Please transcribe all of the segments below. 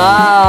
Bye.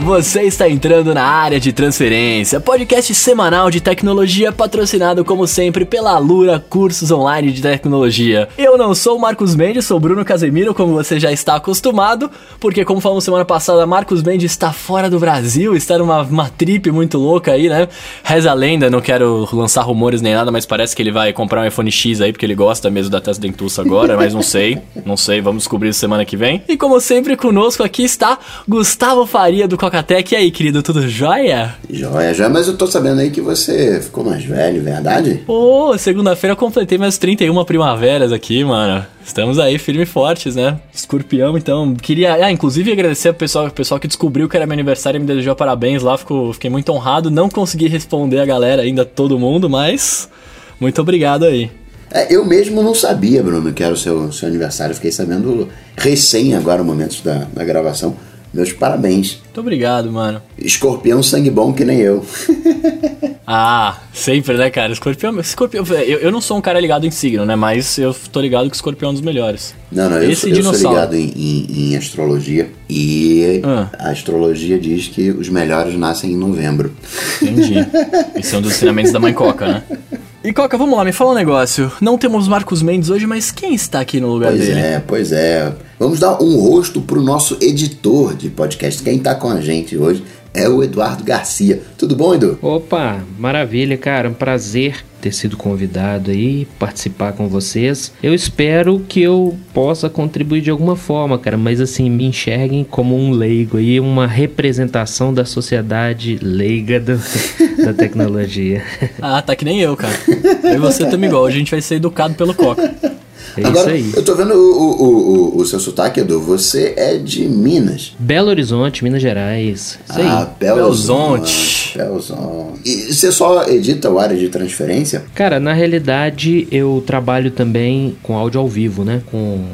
Você está entrando na área de transferência, podcast semanal de tecnologia patrocinado como sempre pela Alura Cursos Online de Tecnologia. Eu não sou o Marcos Mendes, sou Bruno Casemiro, como você já está acostumado, porque como falamos semana passada, Marcos Mendes está fora do Brasil, está numa uma trip muito louca aí, né? Reza a lenda, não quero lançar rumores nem nada, mas parece que ele vai comprar um iPhone X aí, porque ele gosta mesmo da Tesla Dentuça agora, mas não sei, não sei, vamos descobrir semana que vem. E como sempre, conosco aqui está Gustavo Faria do Cocatec. E aí, querido, tudo jóia? Jóia, já, mas eu tô sabendo aí que você ficou mais velho, verdade? Pô, segunda-feira eu completei minhas 31 primaveras aqui, mano. Estamos aí firme e fortes, né? Escorpião, então. Queria, ah, inclusive agradecer ao pessoal, pessoal que descobriu que era meu aniversário e me desejou parabéns lá. Fico, fiquei muito honrado. Não consegui responder a galera ainda, todo mundo, mas muito obrigado aí. É, eu mesmo não sabia, Bruno, que era o seu, seu aniversário. Fiquei sabendo recém agora, momentos da, da gravação. Meus parabéns. Muito obrigado, mano. Escorpião sangue bom que nem eu. ah, sempre, né, cara? Escorpião. escorpião eu, eu não sou um cara ligado em signo, né? Mas eu tô ligado que escorpião é um dos melhores. Não, não, eu, Esse sou, eu sou ligado em, em, em astrologia. E ah. a astrologia diz que os melhores nascem em novembro. Entendi. Esse é um dos ensinamentos da mãe Coca, né? E Coca, vamos lá, me fala um negócio. Não temos Marcos Mendes hoje, mas quem está aqui no lugar pois dele? Pois é, pois é. Vamos dar um rosto pro nosso editor de podcast. Quem está com a gente hoje é o Eduardo Garcia. Tudo bom, Edu? Opa, maravilha, cara. Um prazer ter sido convidado aí, participar com vocês. Eu espero que eu possa contribuir de alguma forma, cara, mas assim, me enxerguem como um leigo aí, uma representação da sociedade leiga do, da tecnologia. ah, tá que nem eu, cara. Eu e você também igual, a gente vai ser educado pelo Coca. É Agora, eu tô vendo o, o, o, o, seu sotaque, Edu. Você é de Minas. Belo Horizonte, Minas Gerais. Isso ah, aí. Belo Horizonte. Belo Horizonte. E você só edita o área de transferência? Cara, na realidade, eu trabalho também com áudio ao vivo, né? Com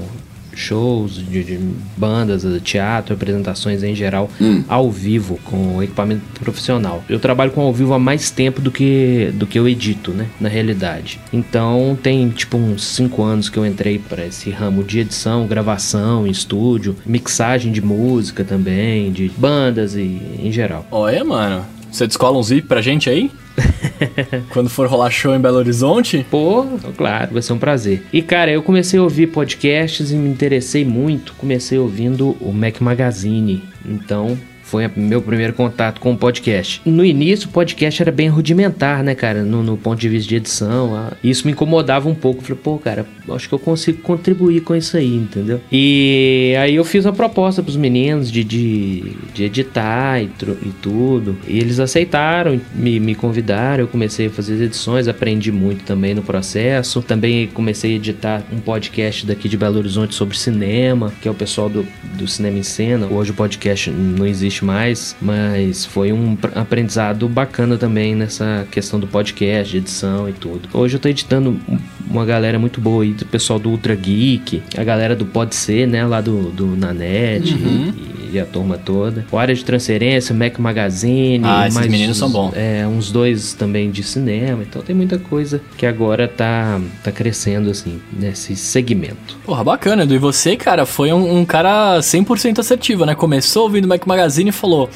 shows, de, de bandas, teatro, apresentações em geral, hum. ao vivo, com equipamento profissional. Eu trabalho com ao vivo há mais tempo do que, do que eu edito, né? Na realidade. Então tem tipo uns 5 anos que eu entrei para esse ramo de edição, gravação, estúdio, mixagem de música também, de bandas e em geral. Olha, mano. Você descola um zip pra gente aí? Quando for rolar show em Belo Horizonte? Pô, claro, vai ser um prazer. E cara, eu comecei a ouvir podcasts e me interessei muito. Comecei ouvindo o Mac Magazine. Então, foi meu primeiro contato com o podcast. No início, o podcast era bem rudimentar, né, cara? No, no ponto de vista de edição. Ah, isso me incomodava um pouco. Falei, pô, cara, acho que eu consigo contribuir com isso aí, entendeu? E aí eu fiz uma proposta pros meninos de, de, de editar e, e, tudo. E eles aceitaram, me, me convidaram. Eu comecei a fazer as edições, aprendi muito também no processo. Também comecei a editar um podcast daqui de Belo Horizonte sobre cinema, que é o pessoal do, do Cinema em Cena. Hoje o podcast não existe mais, mas foi um aprendizado bacana também nessa questão do podcast, de edição e tudo. Hoje eu tô editando uma galera muito boa aí, do pessoal do Ultra Geek, a galera do Pode Ser, né, lá do, do Nanet uhum. e, e, a turma toda. O área de transferência, Mac Magazine. Ah, esses meninos são bons. É, uns dois também de cinema, então tem muita coisa que agora tá, tá crescendo, assim, nesse segmento. Porra, bacana, Edu. E você, cara, foi um, um cara 100% assertivo, né? Começou ouvindo Mac Magazine e falou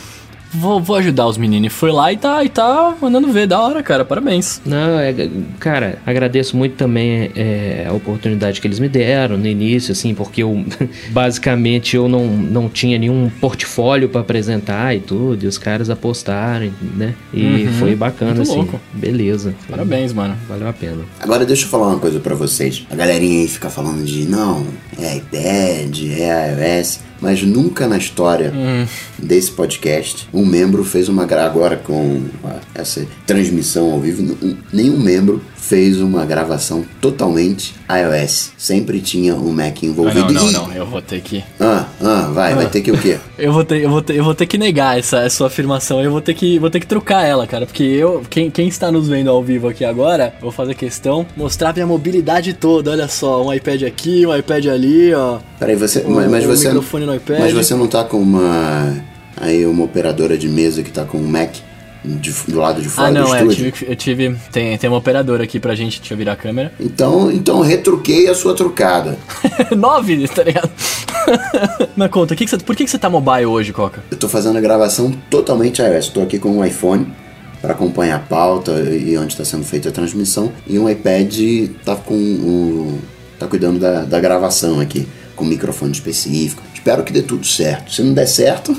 vou, vou ajudar os meninos. E foi lá e tá, e tá mandando ver, da hora, cara. Parabéns. Não, é, cara, agradeço muito também é, a oportunidade que eles me deram no início, assim, porque eu basicamente eu não, não tinha nenhum portfólio para apresentar e tudo, e os caras apostaram, né? E uhum, foi bacana, assim. Louco. Beleza. Parabéns, mano. Valeu a pena. Agora deixa eu falar uma coisa para vocês. A galerinha aí fica falando de não, é iPad, é iOS mas nunca na história hum. desse podcast um membro fez uma agora com essa transmissão ao vivo nenhum membro fez uma gravação totalmente iOS. Sempre tinha um Mac envolvido. Ah, não, não, não, eu vou ter que. Ah, ah, vai, ah. vai ter que o quê? eu vou ter, eu vou ter, eu vou ter que negar essa, essa sua afirmação. Eu vou ter que, vou ter que trocar ela, cara, porque eu, quem, quem está nos vendo ao vivo aqui agora, vou fazer questão mostrar minha mobilidade toda. Olha só, um iPad aqui, um iPad ali, ó. Peraí, você, um, mas, mas um você, microfone no iPad. Mas você não tá com uma aí uma operadora de mesa que tá com um Mac de, do lado de fora ah, não, do é, estúdio? Eu tive, eu tive tem, tem uma operadora aqui pra gente, deixa eu virar a câmera. Então, então retruquei a sua trucada. Nove, tá ligado? Mas conta, que que você, por que, que você tá mobile hoje, Coca? Eu tô fazendo a gravação totalmente iOS. Tô aqui com um iPhone para acompanhar a pauta e onde está sendo feita a transmissão. E um iPad tá com o. tá cuidando da, da gravação aqui, com microfone específico. Espero que dê tudo certo. Se não der certo.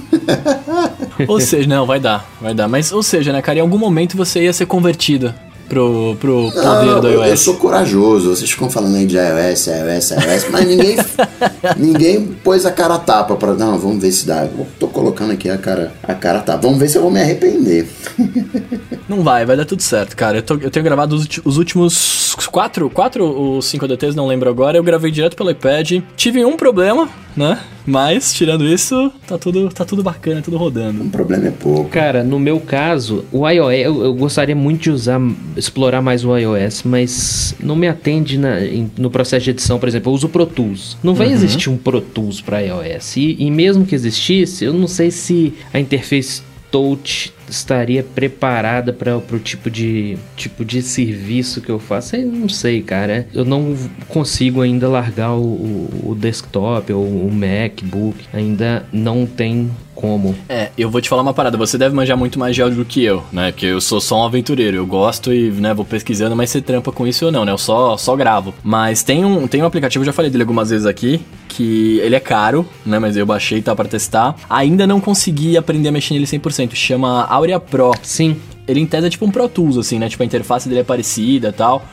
ou seja, não, vai dar, vai dar. Mas, ou seja, né, cara, em algum momento você ia ser convertida pro, pro poder Não, do eu- iOS. Eu sou corajoso, vocês ficam falando aí de iOS, iOS, iOS, mas ninguém, ninguém pôs a cara a tapa pra. Não, vamos ver se dá. Eu tô colocando aqui a cara a cara a tapa. Vamos ver se eu vou me arrepender. Não vai, vai dar tudo certo, cara. Eu, tô- eu tenho gravado os, os últimos quatro, quatro ou cinco ADTs, não lembro agora. Eu gravei direto pelo iPad. Tive um problema, né? Mas, tirando isso, tá tudo, tá tudo bacana, tudo rodando. O problema é pouco. Cara, no meu caso, o iOS, eu, eu gostaria muito de usar, explorar mais o iOS, mas não me atende na- em- no processo de edição, por exemplo, eu uso o Pro Tools. Não vai existir um Pro Tools para iOS. E, e mesmo que existisse, eu não sei se a interface touch estaria preparada para o tipo de tipo de serviço que eu faço. Eu não sei, cara. Eu não consigo ainda largar o, o- desktop ou o MacBook. Ainda não tem como. É, eu vou te falar uma parada, você deve manjar muito mais de áudio do que eu, né? Porque eu sou só um aventureiro, eu gosto e, né, vou pesquisando, mas você trampa com isso ou não, né? Eu só, só gravo. Mas tem um, tem um aplicativo, já falei dele algumas vezes aqui, que ele é caro, né? Mas eu baixei tá pra testar. Ainda não consegui aprender a mexer nele 100%, chama Aurea Pro. Sim, Ele em tese é tipo um Pro Tools, assim, né? Tipo, a interface dele é parecida e tal.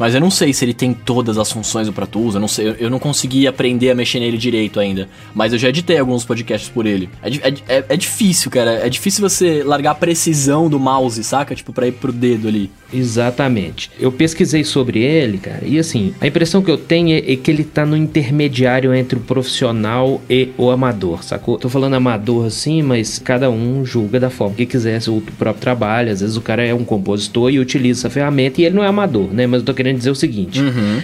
Mas eu não sei se ele tem todas as funções do Pro Tools, eu não sei, eu- não consegui aprender a mexer nele direito ainda. Mas eu já editei alguns podcasts por ele. É, é é- é difícil, cara. É difícil você largar a precisão do mouse, saca? Tipo, pra ir pro dedo ali. Exatamente. Eu pesquisei sobre ele, cara, e assim, a impressão que eu tenho é, é que ele tá no intermediário entre o profissional e o amador, sacou? Tô falando amador assim, mas cada um julga da forma que quiser, o próprio trabalho. Às vezes o cara é um compositor e utiliza essa ferramenta e ele não é amador, né? Mas eu tô querendo dizer o seguinte: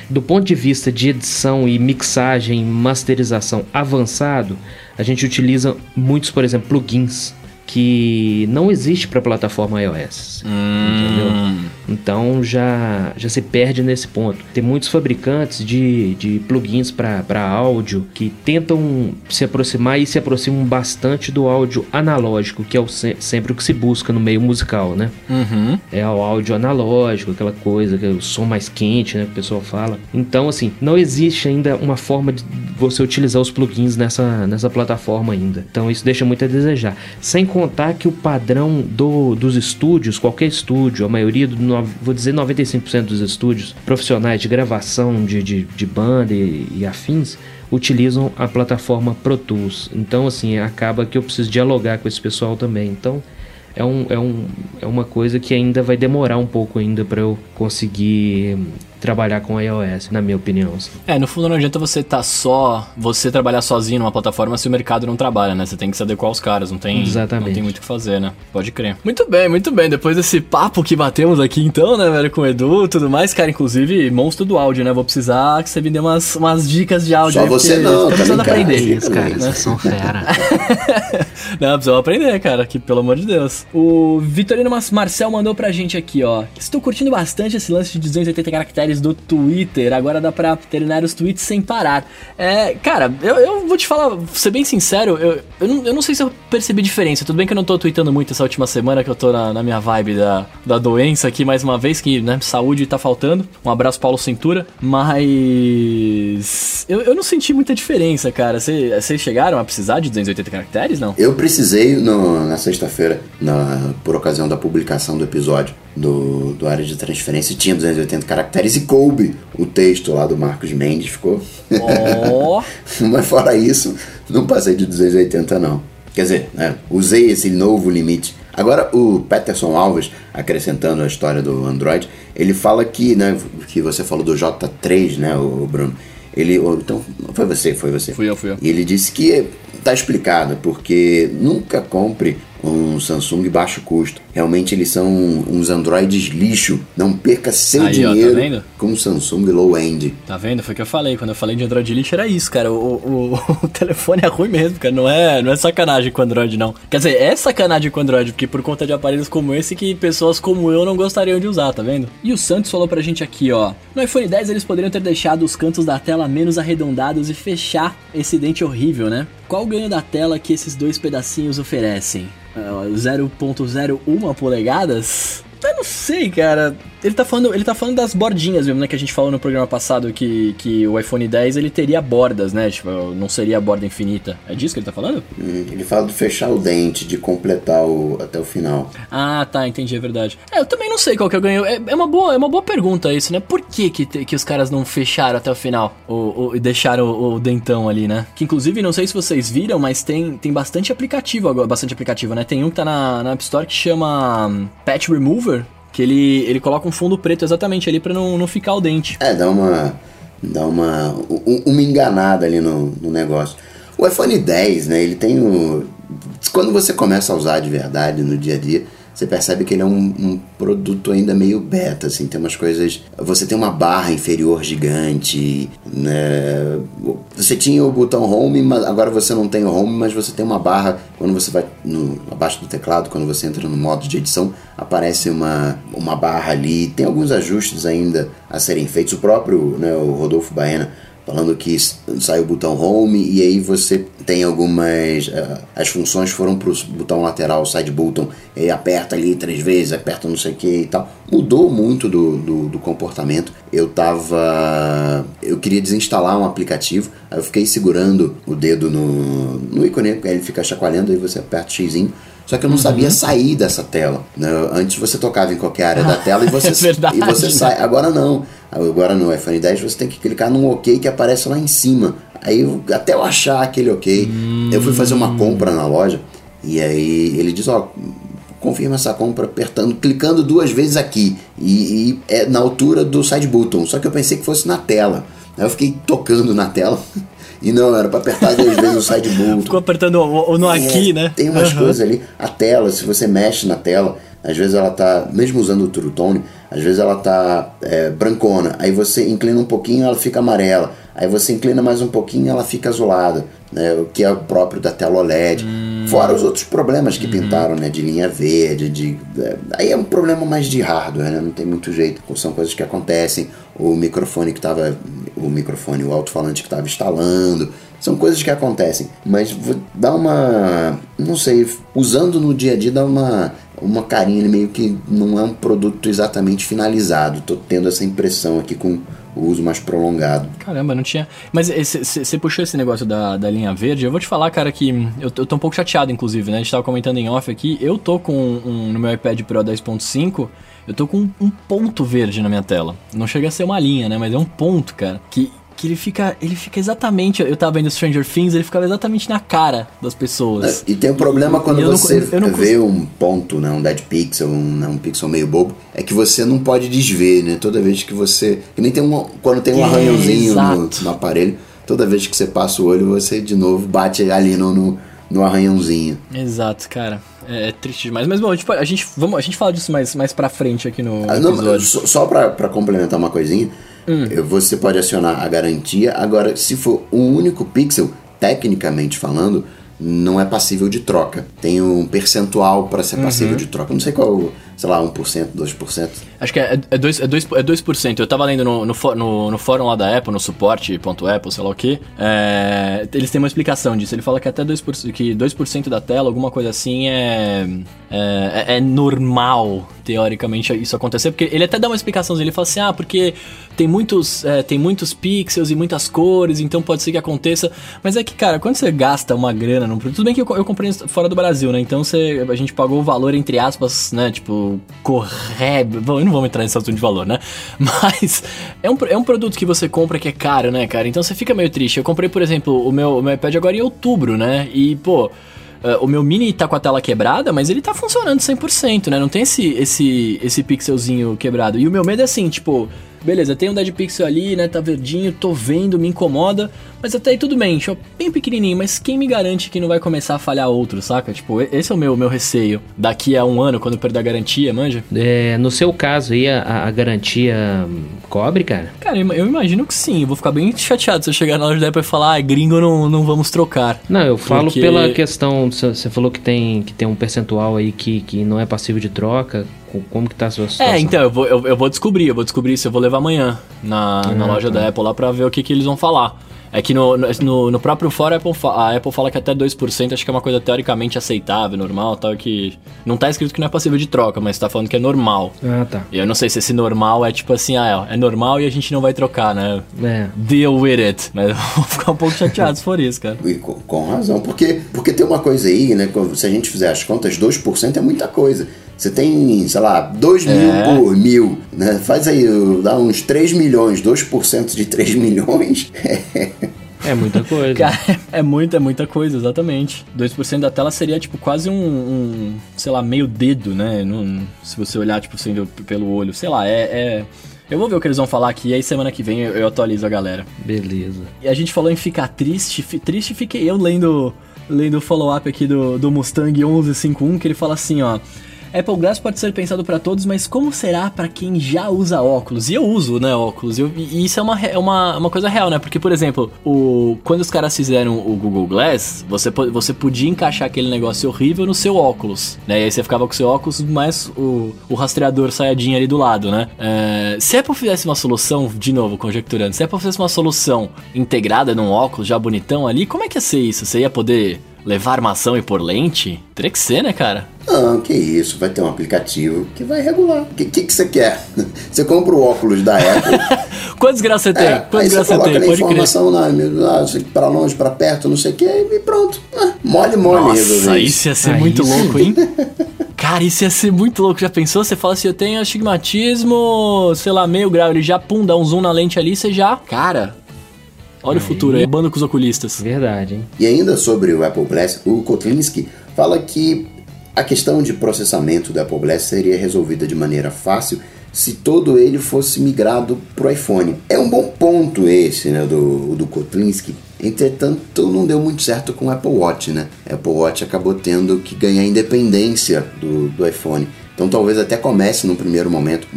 do ponto de vista de edição e mixagem, masterização avançado, a gente utiliza muitos, por exemplo, plugins que não existe para plataforma iOS. Entendeu? Então já, já se perde nesse ponto. Tem muitos fabricantes de, de plugins para áudio que tentam se aproximar e se aproximam bastante do áudio analógico, que é o se- sempre o que se busca no meio musical, né? Uhum. É o áudio analógico, aquela coisa, que é o som mais quente, né? Que o pessoal fala. Então, assim, não existe ainda uma forma de você utilizar os plugins nessa, nessa plataforma ainda. Então, isso deixa muito a desejar. Sem contar que o padrão do, dos estúdios, qualquer estúdio, a maioria, do, vou dizer 95% dos estúdios profissionais de gravação de, de, de banda e, e afins, utilizam a plataforma Pro Tools. Então, assim, acaba que eu preciso dialogar com esse pessoal também. Então, é, um, é, um, é uma coisa que ainda vai demorar um pouco ainda para eu conseguir hum, trabalhar com iOS, na minha opinião. assim. É, no fundo não adianta você tá só. Você trabalhar sozinho numa plataforma se o mercado não trabalha, né? Você tem que se adequar aos caras, não tem. Exatamente. Não tem muito o que fazer, né? Pode crer. Muito bem, muito bem. Depois desse papo que batemos aqui então, né, velho, com o Edu e tudo mais, cara, inclusive, monstro do áudio, né? Vou precisar que você me dê umas, umas dicas de áudio. Só aí, você não, Tô precisando aprender. Isso, cara, né? Vocês são fera. Não, precisamos aprender, cara, que pelo amor de Deus. O Vitorino Marcel mandou pra gente aqui, ó. Estou curtindo bastante esse lance de 280 caracteres do Twitter. Agora dá pra terminar os tweets sem parar. É, cara, eu, eu vou te falar, ser bem sincero, eu, eu, não, eu não sei se eu percebi diferença. Tudo bem que eu não tô tweetando muito essa última semana, que eu tô na, na minha vibe da, da doença aqui, mais uma vez, que, né, saúde tá faltando. Um abraço, Paulo Cintura. Mas. Eu, eu não senti muita diferença, cara. Cê- Vocês chegaram a precisar de 280 caracteres, não? Eu precisei no- na sexta-feira, por ocasião da publicação do episódio do, do área de transferência, tinha 280 caracteres e coube o texto lá do Marcos Mendes, ficou. Ó. Mas fora isso, não passei de 280 não. Quer dizer, né, usei esse novo limite. Agora o Peterson Alves, acrescentando a história do Android, ele fala que, né, que você falou do J3, né, o Bruno. Ele, então, foi você, foi você. Fui eu, fui eu. E ele disse que tá explicado, porque nunca compre um Samsung baixo custo. Realmente eles são uns Androids lixo. Não perca seu Aí, ó, tá dinheiro com um Samsung low end. Tá vendo? Foi o que eu falei. Quando eu falei de Android lixo era isso, cara. O, o, o telefone é ruim mesmo, cara. Não é, não é sacanagem com Android, não. Quer dizer, é sacanagem com Android, porque por conta de aparelhos como esse que pessoas como eu não gostariam de usar, tá vendo? E o Santos falou pra gente aqui, ó. No iPhone 10 eles poderiam ter deixado os cantos da tela menos arredondados e fechar esse dente horrível, né? Qual o ganho da tela que esses dois pedacinhos oferecem? Ah, 0.01 polegadas? Eu não sei, cara. Ele tá falando, ele tá falando das bordinhas mesmo, né? Que a gente falou no programa passado que, que o iPhone 10 ele teria bordas, né? Tipo, não seria a borda infinita. É disso que ele tá falando? Hum, Ele fala de fechar o dente, de completar o, até o final. Ah, tá, entendi, é verdade. É, eu também não sei qual que o ganho. É, é uma, boa, é uma boa pergunta isso, né? Por que, que, te- que os caras não fecharam até o final? E deixaram o, o dentão ali, né? Que inclusive, não sei se vocês viram, mas tem, tem bastante aplicativo agora. Bastante aplicativo, né? Tem um que tá na, na App Store que chama hum, Patch Remover. Que ele, ele coloca um fundo preto exatamente ali pra não, não ficar o dente. É, dá uma. dá uma. um- uma enganada ali no, no negócio. O iPhone 10, né? Ele tem o. Quando você começa a usar de verdade no dia a dia, você percebe que ele é um, um produto ainda meio beta, assim, tem umas coisas. Você tem uma barra inferior gigante, né? Você tinha o botão home, mas agora você não tem o home, mas você tem uma barra quando você vai no, abaixo do teclado, quando você entra no modo de edição, aparece uma, uma barra ali. Tem alguns ajustes ainda a serem feitos. O próprio, né, o Rodolfo Baena falando que s- sai o botão home e aí você tem algumas ah, as funções foram para o botão lateral side button e aperta ali três vezes aperta não sei o que e tal. Mudou muito do, do, do comportamento. Eu tava eu queria desinstalar um aplicativo aí eu fiquei segurando o dedo no, no ícone aí ele fica chacoalhando aí você aperta o só que eu não sabia sair dessa tela. né? Antes você tocava em qualquer área da tela e você, é e você sai. Agora não. Agora no iPhone 10 você tem que clicar num OK que aparece lá em cima. Aí eu- até eu achar aquele OK, eu fui fazer uma compra na loja e aí ele diz, ó, confirma essa compra apertando, clicando duas vezes aqui e, e é na altura do side button. Só que eu pensei que fosse na tela. Aí eu fiquei tocando na tela e não era para apertar duas vezes o side button. Ficou apertando o, o no aqui, É, né? Tem umas Aham. coisas ali. A tela, se você mexe na tela, às vezes ela tá, mesmo usando o True Tone, às vezes ela tá é, brancona. Aí você inclina um pouquinho, ela fica amarela. Aí você inclina mais um pouquinho, ela fica azulada. Né, o que é o próprio da tela OLED. Hum. Fora os outros problemas Uhum. que pintaram, né? De linha verde, de. é, aí é um problema mais de hardware, né? Não tem muito jeito. São coisas que acontecem. O microfone que tava. O microfone, o alto-falante que estava instalando. São coisas que acontecem. Mas dar uma. Não sei, usando no dia a dia dá uma. Uma carinha ele meio que não é um produto exatamente finalizado. Tô tendo essa impressão aqui com o uso mais prolongado. Caramba, não tinha. Mas você puxou esse negócio da, da linha verde. Eu vou te falar, cara, que eu, eu tô um pouco chateado, inclusive, né? A gente tava comentando em off aqui. Eu tô com um, no meu iPad Pro 10.5. Eu tô com um ponto verde na minha tela. Não chega a ser uma linha, né? Mas é um ponto, cara. Que, que ele fica. Ele fica exatamente. Eu tava vendo Stranger Things, ele ficava exatamente na cara das pessoas. E tem um problema quando eu não- você eu não vê um ponto, né, um dead pixel, um, né, um pixel meio bobo, é que você não pode desver, né? Toda vez que você. Que nem tem um. Quando tem um É, arranhãozinho no, no aparelho, toda vez que você passa o olho, você de novo bate ali no, no, no arranhãozinho. Exato, cara. É, é triste demais. Mas bom, a gente, pode- a gente, vamos, a gente fala disso mais, mais pra frente aqui no Ah, não, episódio. só só pra, pra complementar uma coisinha, Hum. você pode acionar a garantia. Agora, se for um único pixel, tecnicamente falando, não é passível de troca. Tem um percentual para ser passível Uhum. de troca. Não sei qual, sei lá, 1%, 2%. Acho que é 2%. É dois, é dois, é 2%. Eu tava lendo no, no, no, no fórum lá da Apple, no suporte.apple, sei lá o que. eles têm uma explicação disso. Ele fala que até 2%, que 2% da tela, alguma coisa assim, é, é, é normal, teoricamente, isso acontecer. Porque ele até dá uma explicação. Ele fala assim: ah, porque tem muitos, é, tem muitos pixels e muitas cores, então pode ser que aconteça. Mas é que, cara, quando você gasta uma grana num produto. Tudo bem que eu, eu comprei fora do Brasil, né? Então você, a gente pagou o valor, entre aspas, né? Tipo, correto. Bom, não vou entrar nesse assunto de valor, né? Mas é um, é um produto que você compra que é caro, né, cara? Então você fica meio triste. Eu comprei, por exemplo, o meu, o meu iPad agora em outubro, né? E, pô. eh, o meu mini tá com a tela quebrada, mas ele tá funcionando 100%, né? Não tem esse, esse, esse pixelzinho quebrado. E o meu medo é assim, tipo, beleza, tem um Dead Pixel ali, né? Tá verdinho, tô vendo, me incomoda. Mas até aí tudo bem, show bem pequenininho, mas quem me garante que não vai começar a falhar outro, saca? Tipo, esse é o meu, meu receio. Daqui a um ano, quando perder a garantia, manja? É, no seu caso aí, a, a garantia cobre, cara? Cara, eu, imagino que sim. Eu vou ficar bem chateado se eu chegar na loja da Apple e falar, ah, gringo, não, não vamos trocar. Não, eu falo Porque... pela questão, você falou que tem, que tem um percentual aí que, que não é passivo de troca. Como que tá a sua situação? É, então, eu vou, eu, eu vou descobrir, eu vou descobrir se eu vou levar amanhã na, ah, na loja tá. da Apple lá pra ver o que, que eles vão falar. É que no, no, no próprio fórum a Apple, a Apple fala que até 2% acho que é uma coisa teoricamente aceitável, normal, tal, que não tá escrito que não é passível de troca, mas tá falando que é normal. Ah, tá. E eu não sei se esse normal é tipo assim, ah, é normal e a gente não vai trocar, né? É. Deal with it. Mas eu vou ficar um pouco chateado se for isso, cara. E com, com razão, porque, porque tem uma coisa aí, né, se a gente fizer as contas, 2% é muita coisa. Você tem, sei lá, 2 é. mil por mil, né? Faz aí, dá uns 3 milhões, 2% de 3 milhões. É muita coisa. Cara, é muita, é muita coisa, exatamente. 2% da tela seria, tipo, quase um, um sei lá, meio dedo, né? Num, se você olhar, tipo, sendo pelo olho. Sei lá, é, é... Eu vou ver o que eles vão falar aqui, e aí semana que vem eu, eu atualizo a galera. Beleza. E a gente falou em ficar triste. Triste fiquei eu lendo, lendo o follow-up aqui do, do Mustang 1151, que ele fala assim, ó... Apple Glass pode ser pensado para todos, mas como será para quem já usa óculos? E eu uso, né, óculos. Eu, e isso é uma, é uma, uma coisa real, né? Porque, por exemplo, o, quando os caras fizeram o Google Glass, você, você podia encaixar aquele negócio horrível no seu óculos, né? E aí você ficava com o seu óculos, mais o, o rastreador saiadinho ali do lado, né? É, se a Apple fizesse uma solução, de novo, conjecturando, se a Apple fizesse uma solução integrada num óculos já bonitão ali, como é que ia ser isso? Você ia poder levar armação e pôr lente? Teria que ser, né, cara? Não, que isso, vai ter um aplicativo que vai regular. O que, que, que, você quer? Você compra o óculos da Apple. Quantos graus você tem? É, Quantos graus você tem? Pode informação na, para longe, para perto, não sei o que, e pronto. Ah, mole, mole. Nossa, isso ia ser Aí muito sim. louco, hein? Cara, isso ia ser muito louco. Já pensou? Você fala assim, eu tenho astigmatismo, sei lá, meio grau. Ele já, pum, dá um zoom na lente ali, você já... Cara, Olha aí. o futuro aí, bando com os oculistas. Verdade, hein? E ainda sobre o Apple Glass, o Kotlinski fala que a questão de processamento do Apple Glass seria resolvida de maneira fácil se todo ele fosse migrado para o iPhone. É um bom ponto esse, né, do, do Kotlinski. Entretanto, não deu muito certo com o Apple Watch, né? O Apple Watch acabou tendo que ganhar independência do, do iPhone. Então talvez até comece no primeiro momento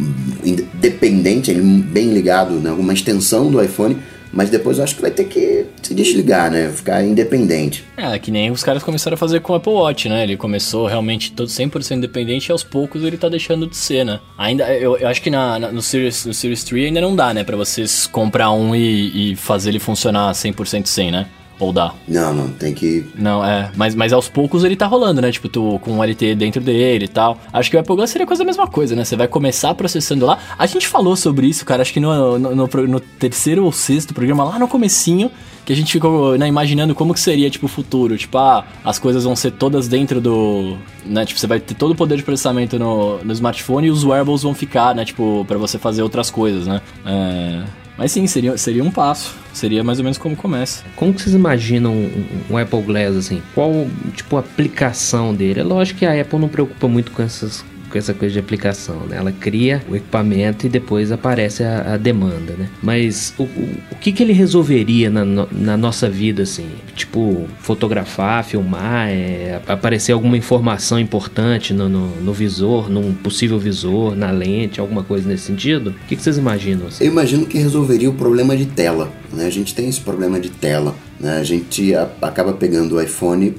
independente, bem ligado, né, uma extensão do iPhone, mas depois eu acho que vai ter que se desligar, né? Ficar independente. É, que nem os caras começaram a fazer com o Apple Watch, né? Ele começou realmente todo 100% independente e aos poucos ele tá deixando de ser, né? Ainda, eu, eu acho que na, na, no, Series, no Series 3 ainda não dá, né? Pra vocês comprar um e, e fazer ele funcionar 100% sem, né? Ou dá? Não, não, tem que. Não, é. Mas, mas aos poucos ele tá rolando, né? Tipo, tu com um LTE dentro dele e tal. Acho que o Apple Glass seria quase a mesma coisa, né? Você vai começar processando lá. A gente falou sobre isso, cara, acho que no, no, no, no terceiro ou sexto programa, lá no comecinho, que a gente ficou né, imaginando como que seria, tipo, o futuro. Tipo, ah, as coisas vão ser todas dentro do. Né? Tipo, você vai ter todo o poder de processamento no, no smartphone e os wearables vão ficar, né? Tipo, pra você fazer outras coisas, né? É. Mas sim, seria, seria um passo. Seria mais ou menos como começa. Como que vocês imaginam um, um, Apple Glass assim? Qual, tipo, aplicação dele? É lógico que a Apple não preocupa muito com essas com essa coisa de aplicação, né? Ela cria o equipamento e depois aparece a, a demanda, né? Mas o, o, o, que, que ele resolveria na, na nossa vida, assim? Tipo, fotografar, filmar, é, aparecer alguma informação importante no, no, no, visor, num possível visor, na lente, alguma coisa nesse sentido? O que, que vocês imaginam? Assim? Eu imagino que resolveria o problema de tela, né? A gente tem esse problema de tela, né? A gente acaba pegando o iPhone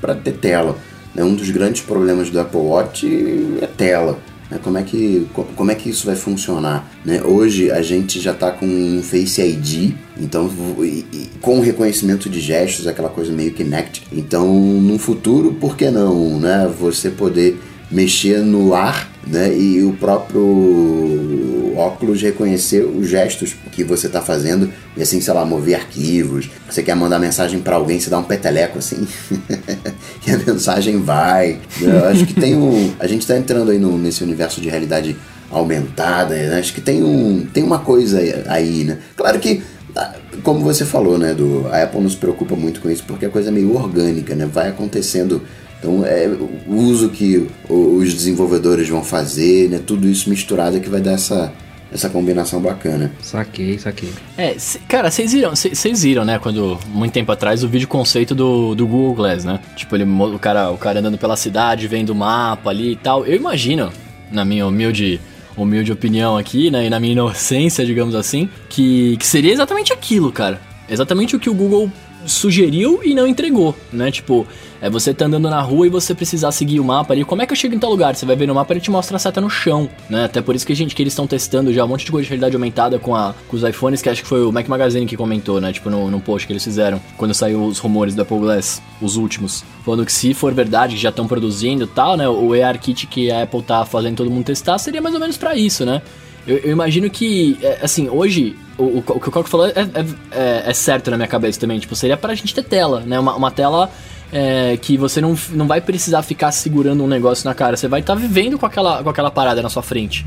para ter tela. Né? Um dos grandes problemas do Apple Watch é tela. Né? Como, é que, como é que isso vai funcionar? Né? Hoje a gente já está com um Face ID, então e, e, com reconhecimento de gestos, aquela coisa meio Kinect. Então, no futuro, por que não? Né? Você poder mexer no ar né? e o próprio óculos reconhecer os gestos que você está fazendo e assim, sei lá, mover arquivos. Você quer mandar mensagem para alguém, você dá um peteleco assim e a mensagem vai. Eu acho que tem um. A gente está entrando aí no, nesse universo de realidade aumentada, né? acho que tem, um, tem uma coisa aí, né? Claro que ah, como você falou, né, do, a Apple não se preocupa muito com isso porque a coisa é meio orgânica, né? Vai acontecendo então, é o uso que os desenvolvedores vão fazer, né, tudo isso misturado é que vai dar essa, essa combinação bacana. Saquei, saquei. É, cara, vocês viram, vocês viram, né, quando, muito tempo atrás, o vídeo conceito do, do Google Glass, né? Tipo, ele, o, cara, o cara andando pela cidade, vendo o mapa ali e tal. Eu imagino, na minha humilde, humilde opinião aqui, né, e na minha inocência, digamos assim, que, que seria exatamente aquilo, cara. Exatamente o que o Google sugeriu e não entregou, né? Tipo, é você tá andando na rua e você precisar seguir o mapa ali. Como é que eu chego em tal lugar? Você vai ver no mapa ele te mostra a seta no chão, né? Até por isso que a gente que eles estão testando já um monte de coisa de realidade aumentada com, a, com os iPhones, que acho que foi o Mac Magazine que comentou, né? Tipo, no, no post que eles fizeram, quando saiu os rumores do Apple Glass, os últimos. Falando que se for verdade, que já estão produzindo e tal, né? O AR Kit que a Apple tá fazendo todo mundo testar seria mais ou menos para isso, né? Eu, eu, imagino que, é, assim, hoje, o, o, o que o Coco falou é, é, é, é, certo na minha cabeça também. Tipo, seria pra gente ter tela, né? Uma, uma tela é, que você não, não vai precisar ficar segurando um negócio na cara. Você vai estar tá vivendo com aquela, com aquela parada na sua frente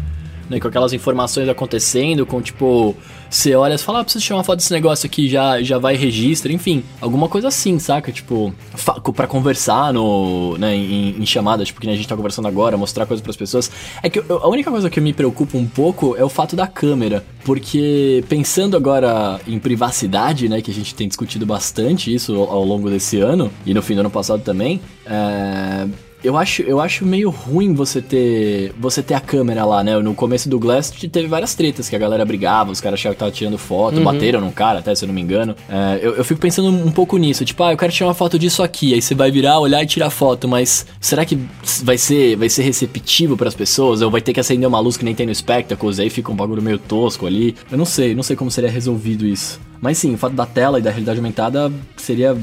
né, com aquelas informações acontecendo, com tipo, você olha e fala, ah, preciso tirar uma foto desse negócio aqui, já, já vai registra, enfim, alguma coisa assim, saca? Tipo, para conversar no, né, em, em chamada, tipo, que a gente tá conversando agora, mostrar coisas para as pessoas. É que eu, a única coisa que me preocupa um pouco é o fato da câmera, porque pensando agora em privacidade, né, que a gente tem discutido bastante isso ao, ao longo desse ano e no fim do ano passado também, é eu acho, eu acho meio ruim você ter você ter a câmera lá, né? No começo do Glass teve várias tretas que a galera brigava, os caras achavam que tava tirando foto, uhum. bateram num cara até, se eu não me engano. É, eu, eu fico pensando um pouco nisso, tipo, ah, eu quero tirar uma foto disso aqui, aí você vai virar, olhar e tirar foto, mas será que vai ser, vai ser receptivo para as pessoas? Ou vai ter que acender uma luz que nem tem no Spectacles, aí fica um bagulho meio tosco ali? Eu não sei, não sei como seria resolvido isso. Mas sim, o fato da tela e da realidade aumentada seria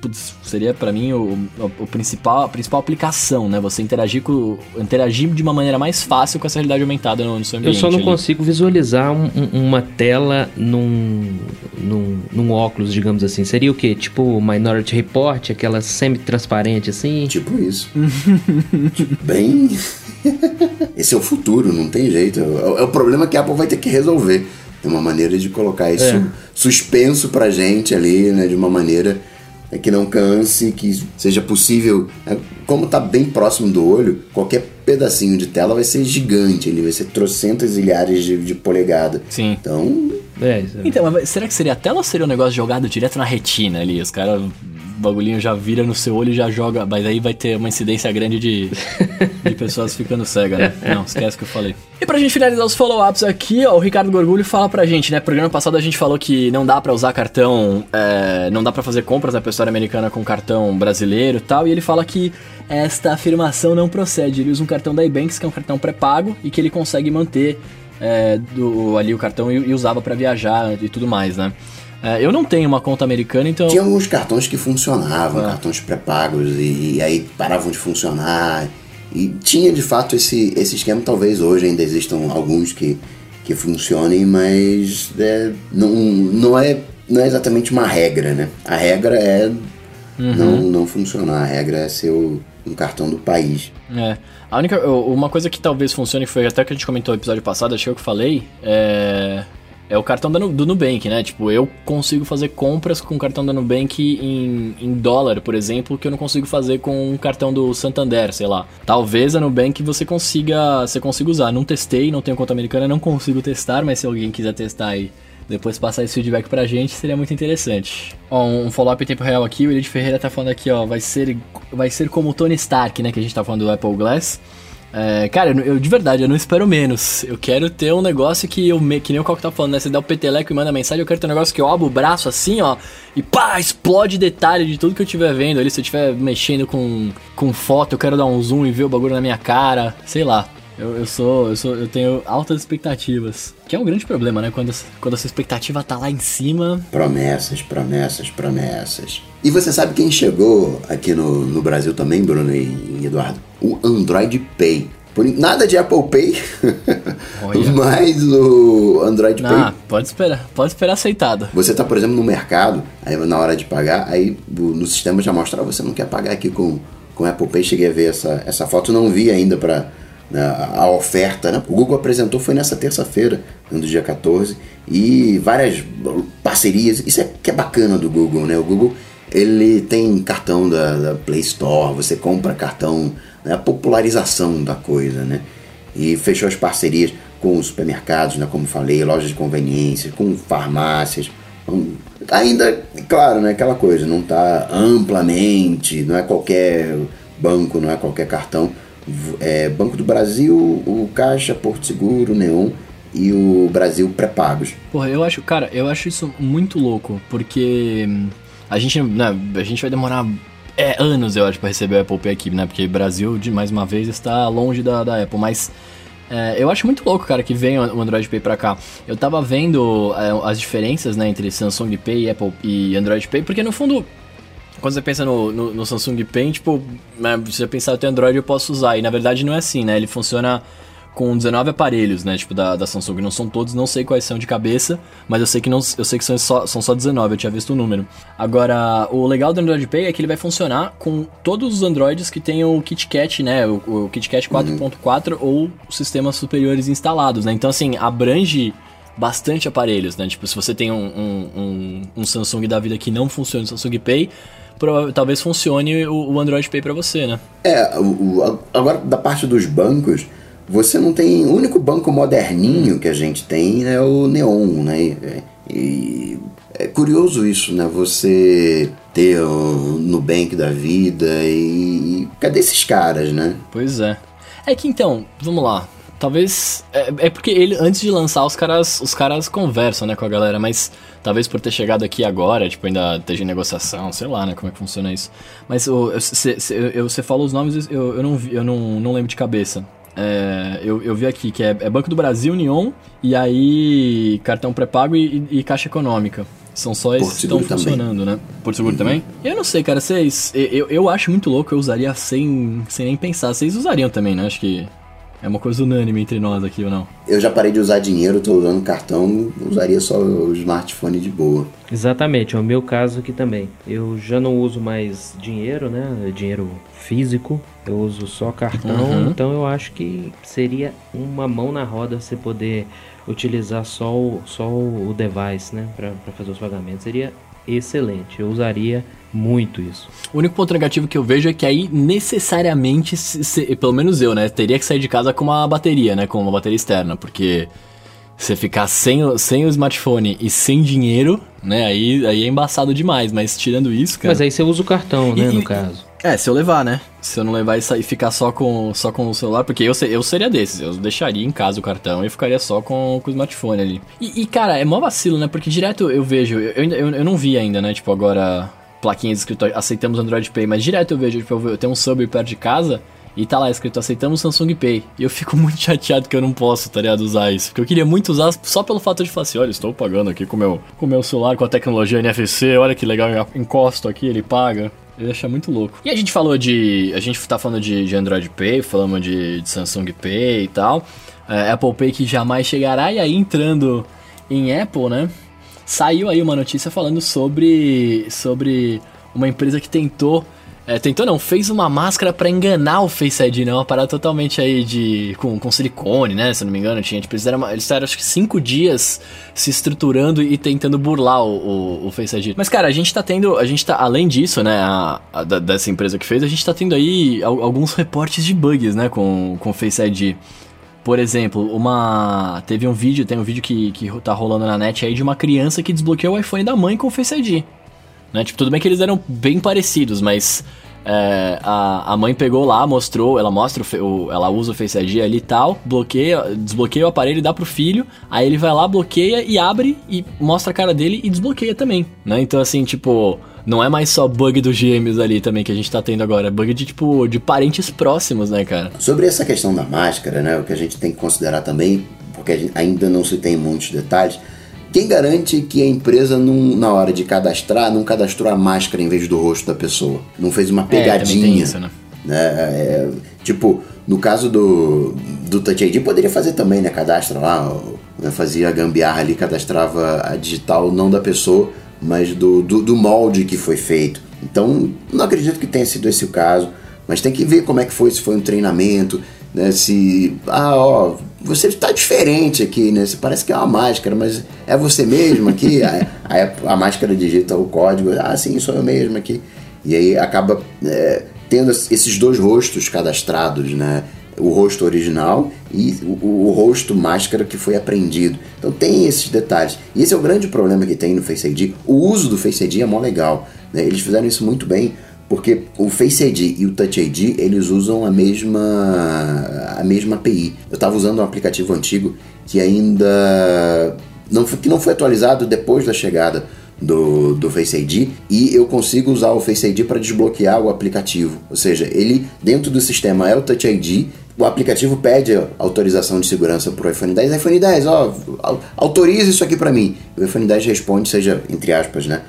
putz, seria para mim o, o, principal, a principal aplicação, né? Você interagir com interagir de uma maneira mais fácil com essa realidade aumentada no, no seu ambiente. Eu só não ali. consigo visualizar um, um, uma tela num, num, num, óculos, digamos assim. Seria o quê? Tipo Minority Report, aquela semi-transparente assim? Tipo isso. bem. Esse é o futuro, não tem jeito. É, é o problema que a Apple vai ter que resolver. Tem uma maneira de colocar isso é. suspenso pra gente ali, né? De uma maneira é que não canse, que seja possível. Né? Como está bem próximo do olho, qualquer pedacinho de tela vai ser gigante, ele vai ser trocentas ilhares de, de polegada. Sim. Então. É, é. Então, mas será que seria a tela ou seria um negócio jogado direto na retina ali? Os caras bagulhinho já vira no seu olho e já joga. Mas aí vai ter uma incidência grande de, de pessoas ficando cegas, né? Não, esquece o que eu falei. E pra gente finalizar os follow-ups aqui, ó, o Ricardo Gorgulho fala pra gente, né? Programa passado a gente falou que não dá pra usar cartão, é, não dá pra fazer compras na pessoa americana com cartão brasileiro e tal. E ele fala que esta afirmação não procede. Ele usa um cartão da Ebanks, que é um cartão pré-pago, e que ele consegue manter é, do, ali o cartão e, e usava para viajar e tudo mais, né? É, eu não tenho uma conta americana, então. Tinha alguns cartões que funcionavam, é. cartões pré-pagos, e, e, aí paravam de funcionar. E tinha de fato esse, esse esquema, talvez hoje ainda existam alguns que, que funcionem, mas é, não, não, é, não é exatamente uma regra, né? A regra é uhum. não, não funcionar, a regra é ser o, um cartão do país. É. A única. Uma coisa que talvez funcione, que foi até que a gente comentou no episódio passado, acho que eu que falei, é é o cartão do Nubank, né? Tipo, eu consigo fazer compras com o cartão da Nubank em, em dólar, por exemplo, que eu não consigo fazer com um cartão do Santander, sei lá. Talvez a Nubank você consiga, você consiga usar. Não testei, não tenho conta americana, não consigo testar, mas se alguém quiser testar aí depois passar esse feedback pra gente, seria muito interessante. Ó, um follow-up em tempo real aqui, o Elite Ferreira tá falando aqui, ó, vai ser, vai ser como o Tony Stark, né, que a gente tá falando do Apple Glass. É, cara, eu, eu, de verdade, eu não espero menos. Eu quero ter um negócio que eu me, que nem o Coco tá falando, né? Você dá o peteleco e manda mensagem, eu quero ter um negócio que eu abro o braço assim, ó, e pá, explode detalhe de tudo que eu estiver vendo ali. Se eu estiver mexendo com, com foto, eu quero dar um zoom e ver o bagulho na minha cara, sei lá. Eu, eu sou, eu sou, eu tenho altas expectativas. Que é um grande problema, né? Quando, quando essa expectativa tá lá em cima. Promessas, promessas, promessas. E você sabe quem chegou aqui no, no Brasil também, Bruno e Eduardo? O Android Pay. Por, nada de Apple Pay, mas o Android Pay. Ah, pode esperar, pode esperar aceitado. Você tá, por exemplo, no mercado, aí na hora de pagar, aí no sistema já mostra, ah, você não quer pagar aqui com, com Apple Pay. Cheguei a ver essa, essa foto, não vi ainda para a oferta. Né? O Google apresentou foi nessa terça-feira, no dia 14, e várias parcerias. Isso é que é bacana do Google, né? O Google ele tem cartão da, da Play Store, você compra cartão, né? a popularização da coisa, né? e fechou as parcerias com os supermercados, né, como falei, lojas de conveniência, com farmácias. Então, ainda, claro, né, aquela coisa, não está amplamente, não é qualquer banco, não é qualquer cartão. É Banco do Brasil, o Caixa, Porto Seguro, Neon e o Brasil pré-pagos. Porra, eu acho, cara, eu acho isso muito louco, porque hum, a gente, né, a gente vai demorar é, anos, eu acho, para receber o Apple Pay aqui, né? Porque Brasil, de mais uma vez, está longe da, da Apple, mas é, eu acho muito louco, cara, que venha o Android Pay pra cá. Eu tava vendo é, as diferenças, né, entre Samsung Pay, Apple e Android Pay, porque no fundo, quando você pensa no, no, no Samsung Pay, tipo, né, você pensar, eu tenho Android, eu posso usar. E na verdade não é assim, né? Ele funciona com 19 aparelhos, né? Tipo, da, da Samsung. Não são todos, não sei quais são de cabeça, mas eu sei que, não, eu sei que são, só, são só 19, eu tinha visto o número. Agora, o legal do Android Pay é que ele vai funcionar com todos os Androids que tem o KitKat, né? O, o KitKat 4.4 uhum. ou sistemas superiores instalados, né? Então, assim, abrange bastante aparelhos, né? Tipo, se você tem um, um, um, um Samsung da vida que não funciona o Samsung Pay, talvez funcione o, o Android Pay para você, né? É, o, o, agora da parte dos bancos, você não tem. O único banco moderninho que a gente tem é o Neon, né? E é curioso isso, né? Você ter o Nubank da vida e. Cadê esses caras, né? Pois é. É que então, vamos lá. Talvez. É, é, porque ele, antes de lançar, os caras, os caras conversam, né, com a galera, mas talvez por ter chegado aqui agora, tipo, ainda esteja em negociação, sei lá, né, como é que funciona isso. Mas você falou os nomes, eu, eu, não, eu não, não lembro de cabeça. É, eu, eu vi aqui que é, é, Banco do Brasil, Union, e aí cartão pré-pago e, e, Caixa Econômica. São só esses que estão funcionando, né? Porto Seguro uhum. também? Eu não sei, cara. Vocês. Eu, eu acho muito louco, eu usaria sem, sem nem pensar. Vocês usariam também, né? Acho que é uma coisa unânime entre nós aqui ou não? Eu já parei de usar dinheiro, tô usando cartão, usaria só o smartphone de boa. Exatamente, é o meu caso aqui também. Eu já não uso mais dinheiro, né? Dinheiro físico, eu uso só cartão, uhum. então eu acho que seria uma mão na roda você poder utilizar só o, só o device, né? Para fazer os pagamentos. Seria excelente. Eu usaria muito isso. O único ponto negativo que eu vejo é que aí necessariamente, se, se, pelo menos eu, né, teria que sair de casa com uma bateria, né, com uma bateria externa, porque você ficar sem, o, sem o smartphone e sem dinheiro, né, aí, aí é embaçado demais, mas tirando isso, cara... Mas aí você usa o cartão, né, e, no caso. É, se eu levar, né? Se eu não levar e, sair, ficar só com, só com o celular, porque eu, eu seria desses, eu deixaria em casa o cartão e ficaria só com, com o smartphone ali. E, e, cara, é mó vacilo, né? Porque direto eu vejo, eu, eu, eu não vi ainda, né? Tipo, agora plaquinha de escrito aceitamos Android Pay, mas direto eu vejo, tipo, eu tenho um sub perto de casa e tá lá escrito aceitamos Samsung Pay. E eu fico muito chateado que eu não posso, tá ligado, usar isso. Porque eu queria muito usar só pelo fato de falar assim, olha, estou pagando aqui com meu, o meu celular, com a tecnologia NFC, olha que legal, eu encosto aqui, ele paga. Eu ia achar muito louco. E a gente falou de. A gente tá falando de, de Android Pay, falamos de, de Samsung Pay e tal. É, Apple Pay que jamais chegará. E aí entrando em Apple, né? Saiu aí uma notícia falando sobre, sobre uma empresa que tentou. É, tentou não, fez uma máscara para enganar o Face ID, né? Uma parada totalmente aí de. com, com silicone, né? Se não me engano, tinha. Tipo, eles eram, eles eram acho que cinco dias se estruturando e tentando burlar o, o, o, Face ID. Mas, cara, a gente tá tendo. A gente tá, além disso, né? A, a, dessa empresa que fez, a gente tá tendo aí alguns reportes de bugs, né? Com, com o Face ID. Por exemplo, uma. Teve um vídeo, tem um vídeo que, que tá rolando na net aí de uma criança que desbloqueou o iPhone da mãe com o Face ID. Né? Tipo, tudo bem que eles eram bem parecidos, mas é, a, a mãe pegou lá, mostrou, ela mostra o, ela usa o Face ID ali e tal, bloqueia, desbloqueia o aparelho e dá pro filho, aí ele vai lá, bloqueia e abre e mostra a cara dele e desbloqueia também, né? Então assim, tipo, não é mais só bug dos gêmeos ali também que a gente tá tendo agora, é bug de tipo de parentes próximos, né, cara? Sobre essa questão da máscara, né, o que a gente tem que considerar também, porque ainda não se tem muitos detalhes, quem garante que a empresa, não, na hora de cadastrar, não cadastrou a máscara em vez do rosto da pessoa? Não fez uma é, pegadinha? É, isso, né? né? É, tipo, no caso do, do Touch ID, poderia fazer também, né? Cadastra lá, né? fazia a gambiarra ali, cadastrava a digital não da pessoa, mas do, do, do molde que foi feito. Então, não acredito que tenha sido esse o caso, mas tem que ver como é que foi, se foi um treinamento, né? Se, ah, ó, você está diferente aqui, né? Você parece que é uma máscara, mas é você mesmo aqui? aí a, a, máscara digita o código, ah, sim, sou eu mesmo aqui. E aí acaba é, tendo esses dois rostos cadastrados, né? o rosto original e o, o, rosto máscara que foi aprendido. Então tem esses detalhes. E esse é o grande problema que tem no Face ID. O uso do Face ID é mó legal. Né? Eles fizeram isso muito bem, porque o Face ID e o Touch ID eles usam a mesma a mesma API. Eu estava usando um aplicativo antigo que ainda não, que não foi atualizado depois da chegada do, do Face ID e eu consigo usar o Face ID para desbloquear o aplicativo. Ou seja, ele dentro do sistema é o Touch ID, o aplicativo pede autorização de segurança para o iPhone 10. iPhone 10, ó, autoriza isso aqui para mim. O iPhone 10 responde, seja entre aspas, né?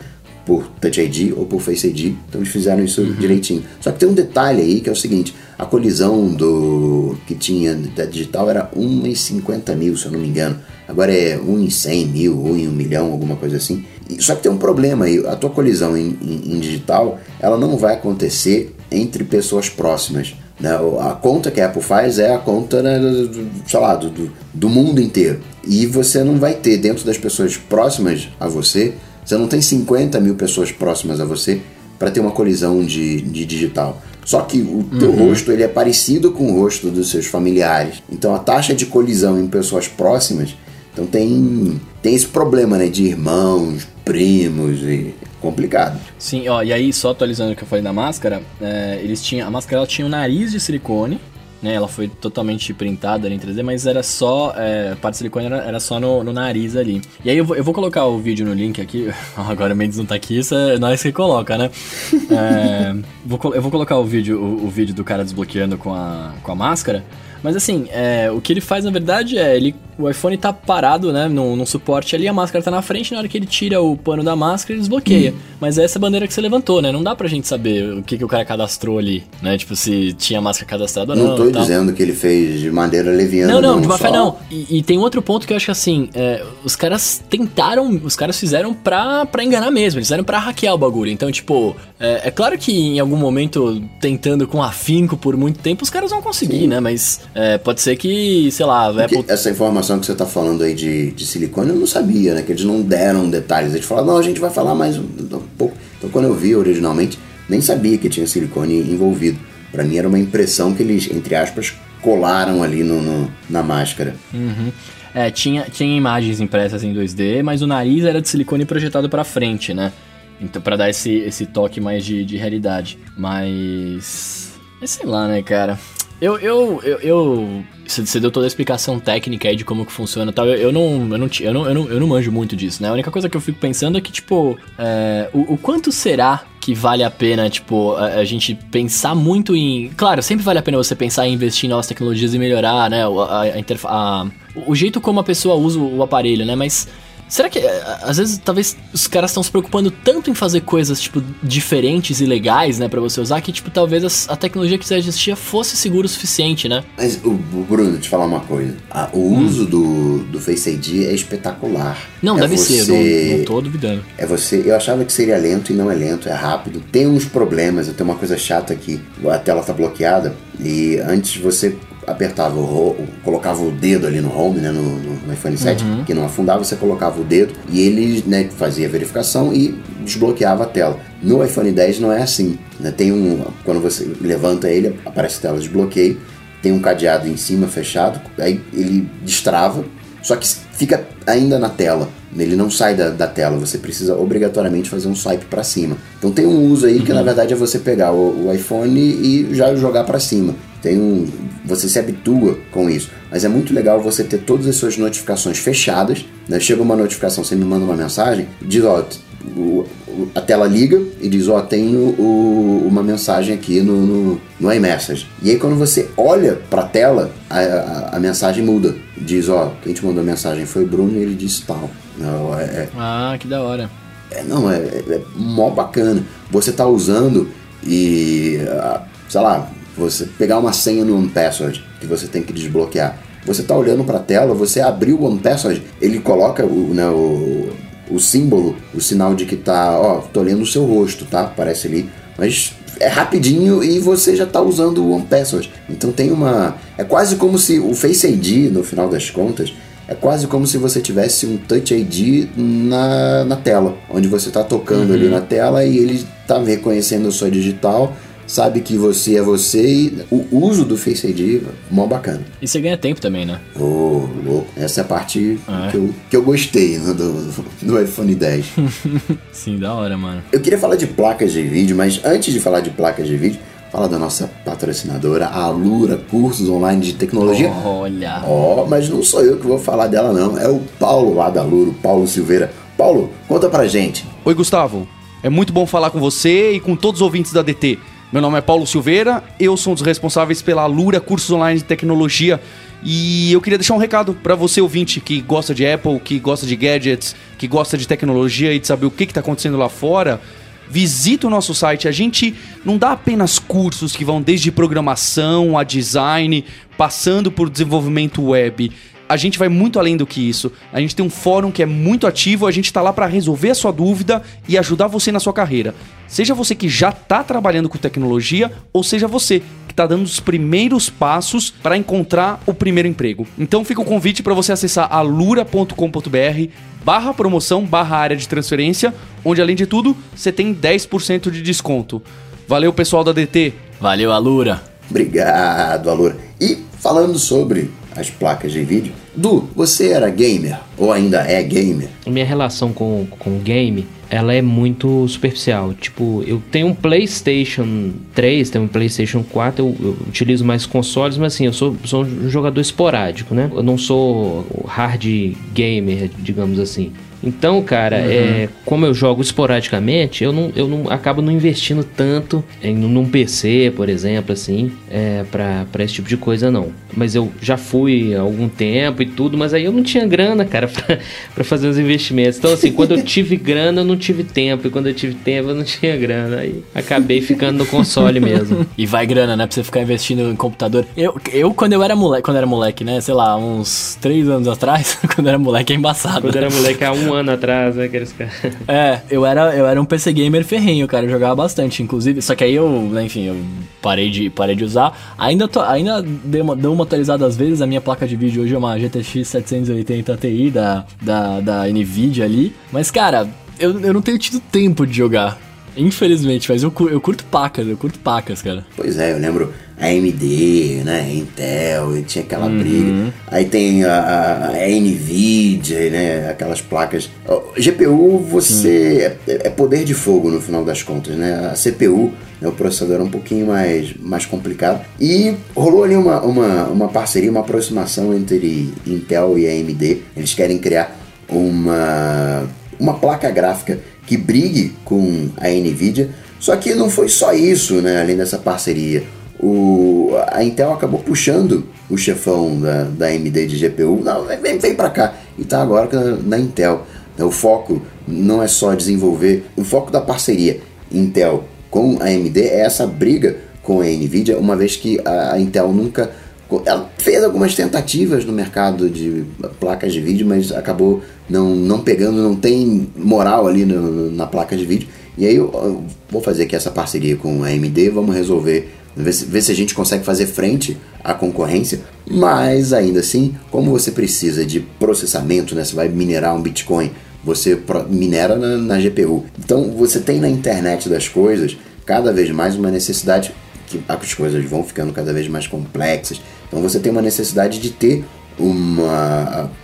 Por Touch ID ou por Face ID. Então eles fizeram isso uhum. direitinho. Só que tem um detalhe aí que é o seguinte: a colisão do que tinha da digital era 1 em 50 mil, se eu não me engano. Agora é 1 em 100 mil, 1 em 1 milhão, alguma coisa assim. Só que tem um problema aí: a tua colisão em, em, em digital ela não vai acontecer entre pessoas próximas. Né? A conta que a Apple faz é a conta, né, do, sei lá, do, do mundo inteiro. E você não vai ter dentro das pessoas próximas a você você não tem 50 mil pessoas próximas a você para ter uma colisão de, de digital. Só que o teu uhum. rosto ele é parecido com o rosto dos seus familiares. Então a taxa de colisão em pessoas próximas, então tem, tem esse problema né, de irmãos, primos e complicado. Sim, ó, e aí só atualizando o que eu falei da máscara, é, eles tinham a máscara ela tinha um nariz de silicone né? Ela foi totalmente printada em 3D, mas era só. É, a parte de silicone era, era só no, no, nariz ali. E aí eu vou, eu vou colocar o vídeo no link aqui. Agora o Mendes não tá aqui, isso é nós que coloca, né? É, vou, eu vou colocar o vídeo, o, o, vídeo do cara desbloqueando com a, com a máscara. Mas assim, é, o que ele faz na verdade é ele o iPhone tá parado, né, num, num, suporte ali, a máscara tá na frente, na hora que ele tira o pano da máscara, ele desbloqueia. Hum. Mas é essa bandeira que você levantou, né? Não dá pra gente saber o que, que o cara cadastrou ali, né? Tipo, se tinha máscara cadastrada ou não. Não tô dizendo que ele fez de maneira leviana. Não, não, não de má fé não. E, e, tem outro ponto que eu acho que assim, é, os caras tentaram, os caras fizeram pra, pra enganar mesmo, eles fizeram pra hackear o bagulho. Então, tipo, é, é claro que em algum momento, tentando com afinco por muito tempo, os caras vão conseguir, Sim. né? Mas é, pode ser que, sei lá, Apple... Essa informação que você está falando aí de, de silicone, eu não sabia, né? Que eles não deram detalhes. Eles falaram, não, a gente vai falar mais um, um pouco. Então, quando eu vi originalmente, nem sabia que tinha silicone envolvido. Para mim era uma impressão que eles, entre aspas, colaram ali no, no na máscara. Uhum. É, tinha, tinha imagens impressas em 2D, mas o nariz era de silicone projetado para frente, né? Então, para dar esse, esse toque mais de, de realidade. Mas. É sei lá, né, cara? Eu, eu, eu, eu, você deu toda a explicação técnica aí de como que funciona e tal. Eu, eu, não, eu, não, eu, não, eu, não, eu não manjo muito disso, né? A única coisa que eu fico pensando é que, tipo, é, o, o, quanto será que vale a pena, tipo, a, a, gente pensar muito em. Claro, sempre vale a pena você pensar em investir em novas tecnologias e melhorar, né? A, a, a o jeito como a pessoa usa o aparelho, né? Mas Será que eh, às vezes talvez os caras estão se preocupando tanto em fazer coisas tipo diferentes e legais, né, para você usar que tipo talvez a, tecnologia que já existia fosse segura o suficiente, né? Mas o, Bruno, te falar uma coisa, a, o hum. uso do, do Face ID é espetacular. Não, é deve você, ser, não, não tô duvidando. É você, eu achava que seria lento e não é lento, é rápido. Tem uns problemas, eu tenho uma coisa chata aqui, a tela tá bloqueada e antes você apertava o, colocava o dedo ali no home, né, no, no iPhone 7, uhum. que não afundava, você colocava o dedo e ele né, fazia a verificação e desbloqueava a tela. No iPhone 10 não é assim. Né? Tem um, quando você levanta ele, aparece a tela de desbloqueio, tem um cadeado em cima fechado, aí ele destrava, só que fica ainda na tela. Ele não sai da, da tela, você precisa obrigatoriamente fazer um swipe para cima. Então tem um uso aí que uhum. na verdade é você pegar o, o iPhone e já jogar para cima. Tem um, você se habitua com isso. Mas é muito legal você ter todas as suas notificações fechadas. Né? Chega uma notificação, você me manda uma mensagem, diz, ó, o, a tela liga e diz, ó, tenho o, uma mensagem aqui no, no, no iMessage. E aí quando você olha para a tela, a, a, mensagem muda. Diz, ó, quem te mandou a mensagem foi o Bruno e ele disse tal. Não, é, é, ah, que da hora. É, não, é, é, é mó bacana. Você tá usando e, ah, sei lá, você pegar uma senha no OnePassword que você tem que desbloquear. Você está olhando para a tela, você abriu o OnePassword, ele coloca o, né, o, o símbolo, o sinal de que tá, ó, tô lendo o seu rosto, tá? Aparece ali, mas é rapidinho e você já está usando o OnePassword. Então tem uma, é quase como se o Face ID, no final das contas, é quase como se você tivesse um Touch ID na, na tela, onde você está tocando uhum. ali na tela e ele está reconhecendo a sua digital sabe que você é você e o uso do Face ID é mó bacana. E você ganha tempo também, né? Ô, oh, louco. Essa é a parte ah, é? que, eu, que eu gostei né, do, do iPhone 10. Sim, da hora, mano. Eu queria falar de placas de vídeo, mas antes de falar de placas de vídeo, Fala da nossa patrocinadora, a Alura Cursos Online de Tecnologia. Olha! Ó, oh, mas não sou eu que vou falar dela, não. É o Paulo lá da Alura, o Paulo Silveira. Paulo, conta pra gente. Oi, Gustavo. É muito bom falar com você e com todos os ouvintes da DT. Meu nome é Paulo Silveira, eu sou um dos responsáveis pela Alura Cursos Online de Tecnologia. E eu queria deixar um recado para você ouvinte que gosta de Apple, que gosta de gadgets, que gosta de tecnologia e de saber o que está acontecendo lá fora visita o nosso site. A gente não dá apenas cursos que vão desde programação a design, passando por desenvolvimento web. A gente vai muito além do que isso. A gente tem um fórum que é muito ativo, a gente está lá para resolver a sua dúvida e ajudar você na sua carreira. Seja você que já está trabalhando com tecnologia, ou seja você que está dando os primeiros passos para encontrar o primeiro emprego. Então fica o convite para você acessar alura.com.br barra promoção barra área de transferência, onde além de tudo você tem 10% de desconto. Valeu pessoal da DT. Valeu Alura. Obrigado Alura. E falando sobre as placas de vídeo, Du, você era gamer ou ainda é gamer? Minha relação com, com game ela é muito superficial. Tipo, eu tenho um PlayStation 3, tenho um PlayStation 4, eu, eu utilizo mais consoles, mas assim, eu sou, sou um jogador esporádico, né? Eu não sou hard gamer, digamos assim. Então, cara, uhum. é, como eu jogo esporadicamente, eu não, eu não acabo não investindo tanto em num PC, por exemplo, assim, é, para esse tipo de coisa, não. Mas eu já fui há algum tempo e tudo, mas aí eu não tinha grana, cara, para fazer os investimentos. Então, assim, quando eu tive grana, eu não tive tempo. E quando eu tive tempo, eu não tinha grana. Aí acabei ficando no console mesmo. E vai grana, né? Pra você ficar investindo em computador. Eu, eu quando eu era moleque, quando era moleque, né? Sei lá, uns três anos atrás, quando era moleque é embaçado. Quando era moleque há um ano atrás, né? Aqueles caras. É, eu era, eu era um PC gamer ferrenho, cara. Eu jogava bastante, inclusive. Só que aí eu, né, enfim, eu parei de, parei de usar. Ainda, tô, ainda dei uma, dei uma atualizada às vezes. A minha placa de vídeo hoje é uma GTX 780 Ti da, da, da Nvidia ali. Mas, cara, eu, eu não tenho tido tempo de jogar. Infelizmente, mas eu, eu curto pacas, eu curto pacas, cara. Pois é, eu lembro AMD, né, Intel, e tinha aquela uhum. briga. Aí tem a, a, Nvidia, né, aquelas placas. GPU, você é, é, poder de fogo no final das contas, né? A CPU, né, o processador é um pouquinho mais, mais complicado. E rolou ali uma, uma, uma parceria, uma aproximação entre Intel e AMD. Eles querem criar uma, uma placa gráfica que brigue com a Nvidia. Só que não foi só isso, né, além dessa parceria o, a Intel acabou puxando o chefão da, da AMD de GPU, não, vem, vem para cá, e tá agora na, na Intel. O foco não é só desenvolver, o foco da parceria Intel com a AMD é essa briga com a Nvidia, uma vez que a, a Intel nunca ela fez algumas tentativas no mercado de placas de vídeo, mas acabou não, não pegando, não tem moral ali no, na placa de vídeo. E aí eu, eu vou fazer aqui essa parceria com a AMD, vamos resolver ver se, ver se a gente consegue fazer frente à concorrência, mas ainda assim, como você precisa de processamento, né, você vai minerar um Bitcoin, você minera na, na GPU. Então você tem na internet das coisas cada vez mais uma necessidade que as coisas vão ficando cada vez mais complexas. Então você tem uma necessidade de ter um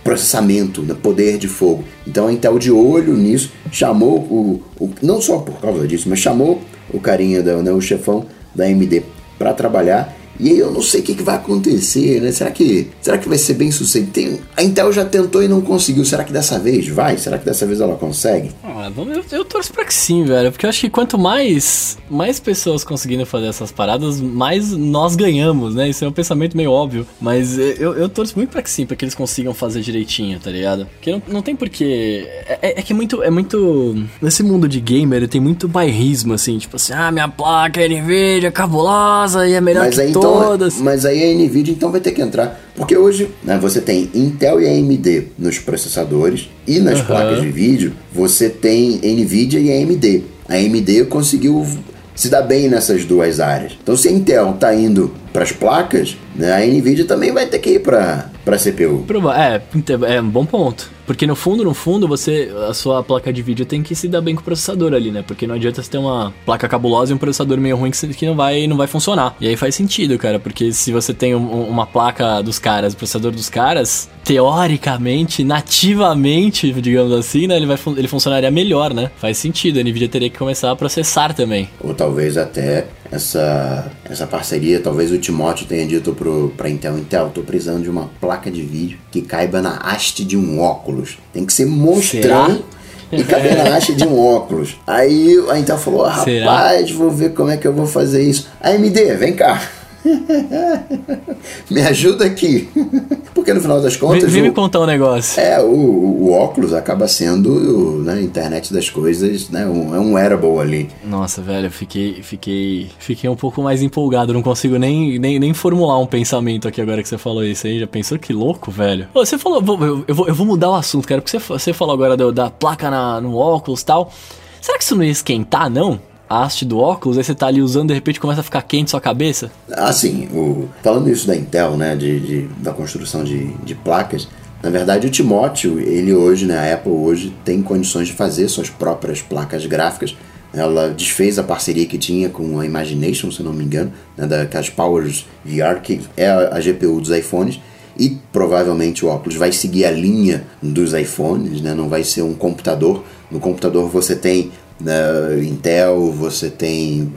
processamento, né, poder de fogo. Então a Intel de olho nisso chamou o, o não só por causa disso, mas chamou o carinha da, né, o chefão da AMD para trabalhar e aí eu não sei o que, que, vai acontecer, né? Será que, será que vai ser bem sucedido? Tem, a Intel já tentou e não conseguiu. Será que dessa vez vai? Será que dessa vez ela consegue? Ah, eu, eu torço pra que sim, velho. Porque eu acho que quanto mais, mais pessoas conseguindo fazer essas paradas, mais nós ganhamos, né? Isso é um pensamento meio óbvio. Mas eu, eu torço muito pra que sim, pra que eles consigam fazer direitinho, tá ligado? Porque não, não tem porquê. É, é, é que é muito, é muito. Nesse mundo de gamer tem muito bairrismo, assim. Tipo assim, ah, minha placa é Nvidia, cabulosa e é melhor Mas que então, todas. Mas aí a Nvidia então vai ter que entrar. Porque hoje né, você tem Intel e AMD nos processadores e nas uhum. placas de vídeo você tem Nvidia e AMD. A AMD conseguiu se dar bem nessas duas áreas. Então se a Intel está indo para as placas, a NVIDIA também vai ter que ir para para CPU. É, é um bom ponto. Porque no fundo, no fundo, você. A sua placa de vídeo tem que se dar bem com o processador ali, né? Porque não adianta você ter uma placa cabulosa e um processador meio ruim que não vai, não vai funcionar. E aí faz sentido, cara, porque se você tem um, uma placa dos caras, processador dos caras, teoricamente, nativamente, digamos assim, né? Ele, vai, ele funcionaria melhor, né? Faz sentido. A Nvidia teria que começar a processar também. Ou talvez até essa, essa parceria, talvez o Timóteo tenha dito pro, pra Intel, Intel, tô precisando de uma placa de vídeo que caiba na haste de um óculos. Tem que ser monstrão e caber na haste de um óculos. Aí a Intel falou: rapaz, Será? vou ver como é que eu vou fazer isso. AMD, vem cá. me ajuda aqui. Porque no final das contas. Vem, vem o, me contar um negócio. É, o, o óculos acaba sendo, né, internet das coisas, né? Um, é um wearable ali. Nossa, velho, eu fiquei, fiquei, fiquei um pouco mais empolgado. Não consigo nem, nem, nem formular um pensamento aqui agora que você falou isso aí. Já pensou que louco, velho? Você falou, eu, eu, vou, eu vou mudar o assunto, cara, porque você, você falou agora do, da placa na, no óculos e tal. Será que isso não ia esquentar, não? A haste do óculos, aí você tá ali usando de repente começa a ficar quente sua cabeça? Ah, sim. O, falando isso da Intel, né, de, de da construção de, de placas, na verdade o Timóteo, ele hoje, né, a Apple hoje tem condições de fazer suas próprias placas gráficas. Ela desfez a parceria que tinha com a Imagination, se não me engano, né, das Powers VR, que é a GPU dos iPhones, e provavelmente o óculos vai seguir a linha dos iPhones, né? não vai ser um computador. No computador você tem na Intel, você tem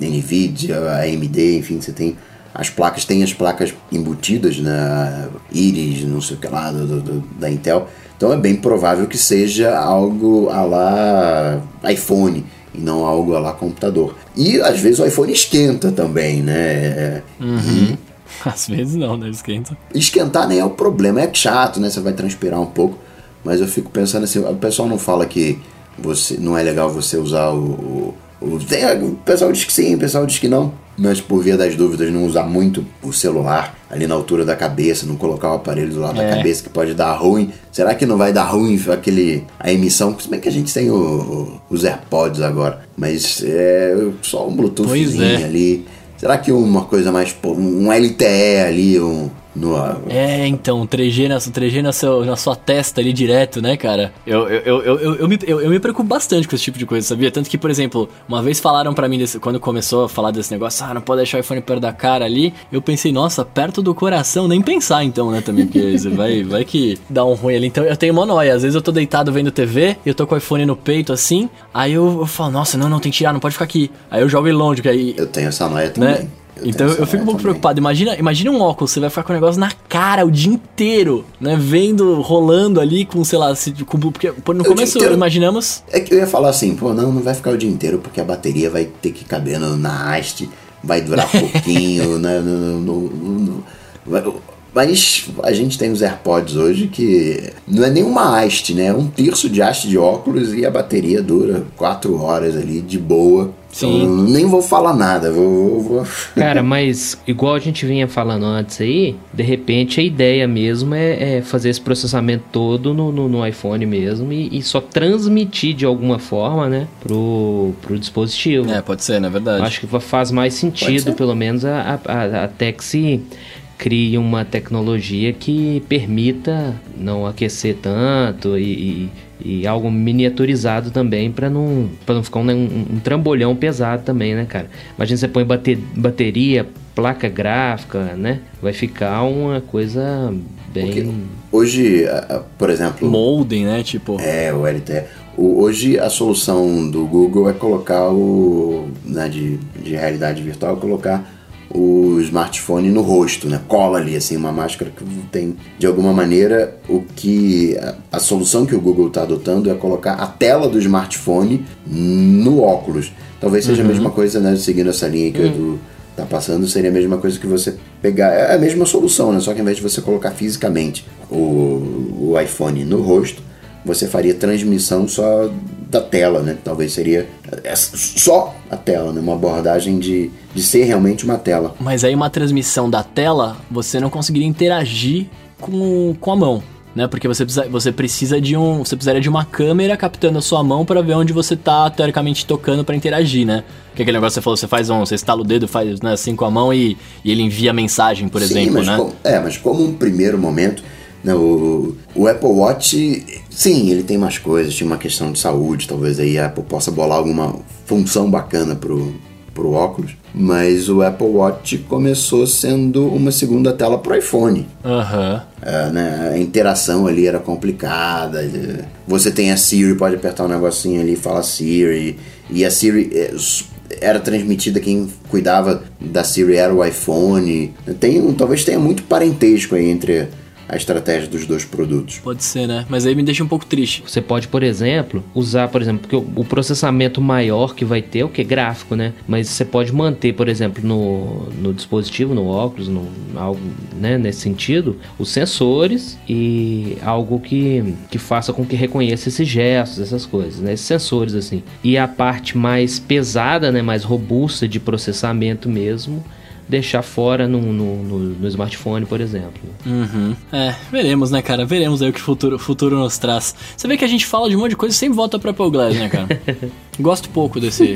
eh, Nvidia, AMD, enfim, você tem as placas, tem as placas embutidas na Iris, não sei o que lá, do, do, da Intel. Então é bem provável que seja algo a lá iPhone e não algo a lá computador. E às vezes o iPhone esquenta também, né? Uhum. Às vezes não, né? Esquenta. Esquentar nem é o problema, é chato, né? Você vai transpirar um pouco. Mas eu fico pensando assim, o pessoal não fala que você não é legal você usar o, o, o, o pessoal diz que sim, o pessoal diz que não, mas por via das dúvidas não usar muito o celular ali na altura da cabeça, não colocar o aparelho do lado é. da cabeça que pode dar ruim. Será que não vai dar ruim aquele a emissão? Se bem que a gente tem o, o, os AirPods agora, mas é só um Bluetoothzinho é. ali. Será que uma coisa mais um LTE ali, um no, é, então, 3G, na, 3G na, seu, na sua testa ali direto, né, cara? Eu, eu, eu, eu, eu, me, eu, eu me preocupo bastante com esse tipo de coisa, sabia? Tanto que, por exemplo, uma vez falaram para mim, desse, quando começou a falar desse negócio, ah, não pode deixar o iPhone perto da cara ali, eu pensei, nossa, perto do coração, nem pensar então, né, também, porque vai, vai que dá um ruim ali. Então eu tenho monóia, às vezes eu tô deitado vendo TV, e eu tô com o iPhone no peito assim, aí eu, eu falo, nossa, não, não, tem que tirar, não pode ficar aqui. Aí eu jogo ele longe, que aí. Eu tenho essa noia né? também. Né? Eu então eu fico um pouco também. preocupado. Imagina, imagina um óculos, você vai ficar com o negócio na cara o dia inteiro, né? Vendo, rolando ali com, sei lá, se, com, porque no começo imaginamos. É que eu ia falar assim, pô, não, não vai ficar o dia inteiro porque a bateria vai ter que caber na haste, vai durar pouquinho, né? No, no, no, mas a gente tem os AirPods hoje que não é nenhuma haste, né? É um terço de haste de óculos e a bateria dura 4 horas ali de boa. Sim. Então, nem vou falar nada, vou, vou, Cara, mas igual a gente vinha falando antes aí, de repente a ideia mesmo é, é fazer esse processamento todo no, no, no iPhone mesmo e, e, só transmitir de alguma forma, né, pro, pro dispositivo. É, pode ser, na é verdade. Acho que faz mais sentido, pelo menos, a, a, até que se crie uma tecnologia que permita não aquecer tanto e, e e algo miniaturizado também para não, pra não ficar um, um, um, trambolhão pesado também, né, cara? Imagina você põe bater, bateria, placa gráfica, né? Vai ficar uma coisa bem. Porque hoje, por exemplo. Molden, né? Tipo. É, o LTE. Hoje a solução do Google é colocar o. Né, de, de realidade virtual, colocar o smartphone no rosto, né? Cola ali, assim, uma máscara que tem, de alguma maneira, o que a, a solução que o Google está adotando é colocar a tela do smartphone no óculos. Talvez seja uhum. a mesma coisa, né? Seguindo essa linha que uhum. o Edu tá passando, seria a mesma coisa que você pegar. É a mesma solução, né? Só que ao invés de você colocar fisicamente o, o iPhone no rosto, você faria transmissão só da tela, né? Talvez seria só a tela, né? Uma abordagem de, de ser realmente uma tela. Mas aí uma transmissão da tela, você não conseguiria interagir com, com a mão. né? Porque você precisa, você precisa de um, você precisaria de uma câmera captando a sua mão para ver onde você tá teoricamente tocando para interagir, né? Que é aquele negócio que você falou, você faz um, você estala o dedo, faz né, assim com a mão e, e ele envia mensagem, por Sim, exemplo, né? como- é, mas como um primeiro momento, o, o Apple Watch, sim, ele tem mais coisas, tinha uma questão de saúde, talvez aí a Apple possa bolar alguma função bacana pro, pro óculos, mas o Apple Watch começou sendo uma segunda tela pro iPhone. Aham. É, né, a interação ali era complicada. é, Você tem a Siri, pode apertar um negocinho ali e fala Siri. E a Siri é, era transmitida, quem cuidava da Siri era o iPhone. Tem, talvez tenha muito parentesco aí entre a estratégia dos dois produtos. Pode ser, né? Mas aí me deixa um pouco triste. Você pode, por exemplo, usar, por exemplo, porque o, processamento maior que vai ter é o que? Gráfico, né? Mas você pode manter, por exemplo, no, no dispositivo, no óculos, no, algo né, nesse sentido, os sensores e algo que, que faça com que reconheça esses gestos, essas coisas, né? Esses sensores, assim. E a parte mais pesada, né? Mais robusta de processamento mesmo, deixar fora no, no, no, no smartphone, por exemplo. Uhum. É, veremos, né, cara? Veremos aí o que o futuro, futuro nos traz. Você vê que a gente fala de um monte de coisa e sempre volta pro Apple Glass, né, cara? Gosto pouco desse,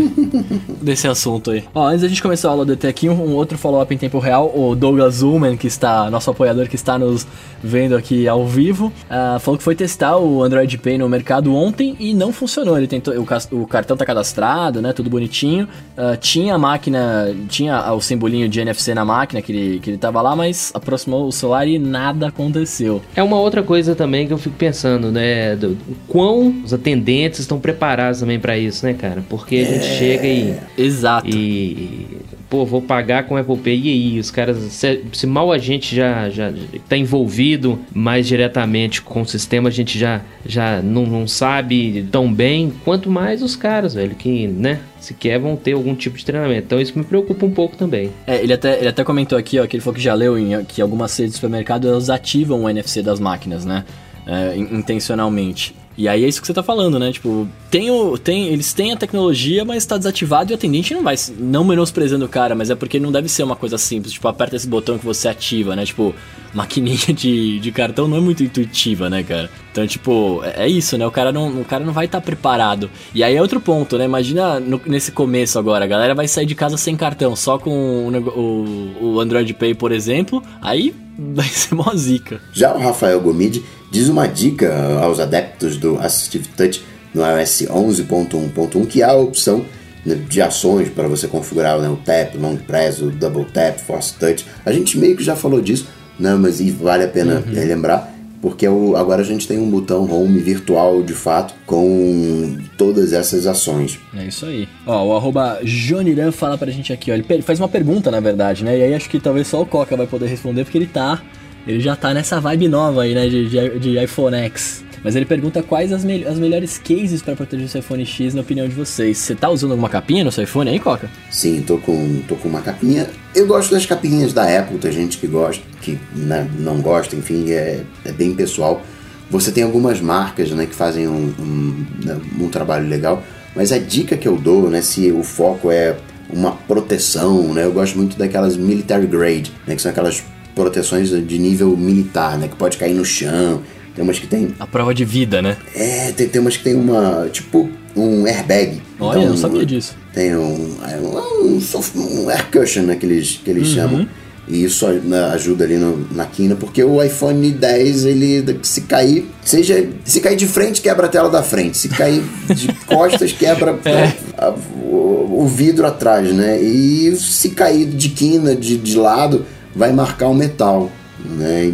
desse assunto aí. Ó, antes da gente começar a aula do ET aqui, um, um outro follow-up em tempo real. O Douglas Ullman, que está, nosso apoiador que está nos vendo aqui ao vivo, ah, falou que foi testar o Android Pay no mercado ontem e não funcionou. Ele tentou, o, o cartão tá cadastrado, né, tudo bonitinho. Ah, tinha a máquina, tinha o simbolinho de NFC na máquina que ele, que ele tava lá, mas aproximou o celular e nada aconteceu. É uma outra coisa também que eu fico pensando, né? Do, o quão os atendentes estão preparados também pra isso, né, cara? Porque a gente chega e, Exato. e. Pô, vou pagar com Apple Pay. E aí, os caras. Se, se mal a gente já, já tá envolvido mais diretamente com o sistema, a gente já, já não, não sabe tão bem. Quanto mais os caras, velho, que, né? Sequer vão ter algum tipo de treinamento. Então isso me preocupa um pouco também. É, ele até, ele até comentou aqui, ó, que ele falou que já leu em, que algumas redes de supermercado elas ativam o NFC das máquinas, né? É, in- intencionalmente. E aí é isso que você tá falando, né? Tipo, tem o, tem, eles têm a tecnologia, mas tá desativado e o atendente não vai. Não menosprezando o cara, mas é porque não deve ser uma coisa simples. Tipo, aperta esse botão que você ativa, né? Tipo, maquininha de, de cartão não é muito intuitiva, né, cara? Então, tipo, é é isso, né? O cara não, o cara não vai estar preparado. E aí é outro ponto, né? Imagina no- nesse começo agora, a galera vai sair de casa sem cartão, só com o, o, o Android Pay, por exemplo. Aí vai ser mó zica. Já o Rafael Gomide diz uma dica aos adeptos do Assistive Touch no iOS 11.1.1 que há a opção né, de ações para você configurar né, o Tap, Long Press, o Double Tap, Force Touch. A gente meio que já falou disso, né, mas e vale a pena eh, lembrar porque o- agora a gente tem um botão Home virtual de fato com todas essas ações. É isso aí. Ó, o arroba Joniran fala pra gente aqui, ó. Ele faz uma pergunta, na verdade, né? E aí acho que talvez só o Coca vai poder responder, porque ele tá. Ele já tá nessa vibe nova aí, né? De, de, de iPhone X. Mas ele pergunta quais as, mel- as melhores cases pra proteger o seu iPhone X, na opinião de vocês. Você tá usando alguma capinha no seu iPhone aí, Coca? Sim, tô com, tô com uma capinha. Eu gosto das capinhas da Apple, tem gente que gosta, que né, não gosta, enfim, é, é bem pessoal. Você tem algumas marcas né, que fazem um, um, né, um trabalho legal, mas a dica que eu dou, né, se o foco é uma proteção, né, eu gosto muito daquelas military grade, né, que são aquelas proteções de nível militar, né, que pode cair no chão. Tem umas que tem A prova de vida, né? é, tem, tem umas que tem uma. Tipo, um airbag. Olha, eu não sabia disso. Tem um. é um, um, um air cushion, né, que eles, que eles chamam. E isso ajuda ali no- na quina, porque o iPhone 10, ele se cair, seja. Se cair de frente, quebra a tela da frente. Se cair de costas, quebra a- o, o vidro atrás, né? E se cair de quina, de, de lado, vai marcar o metal. Né?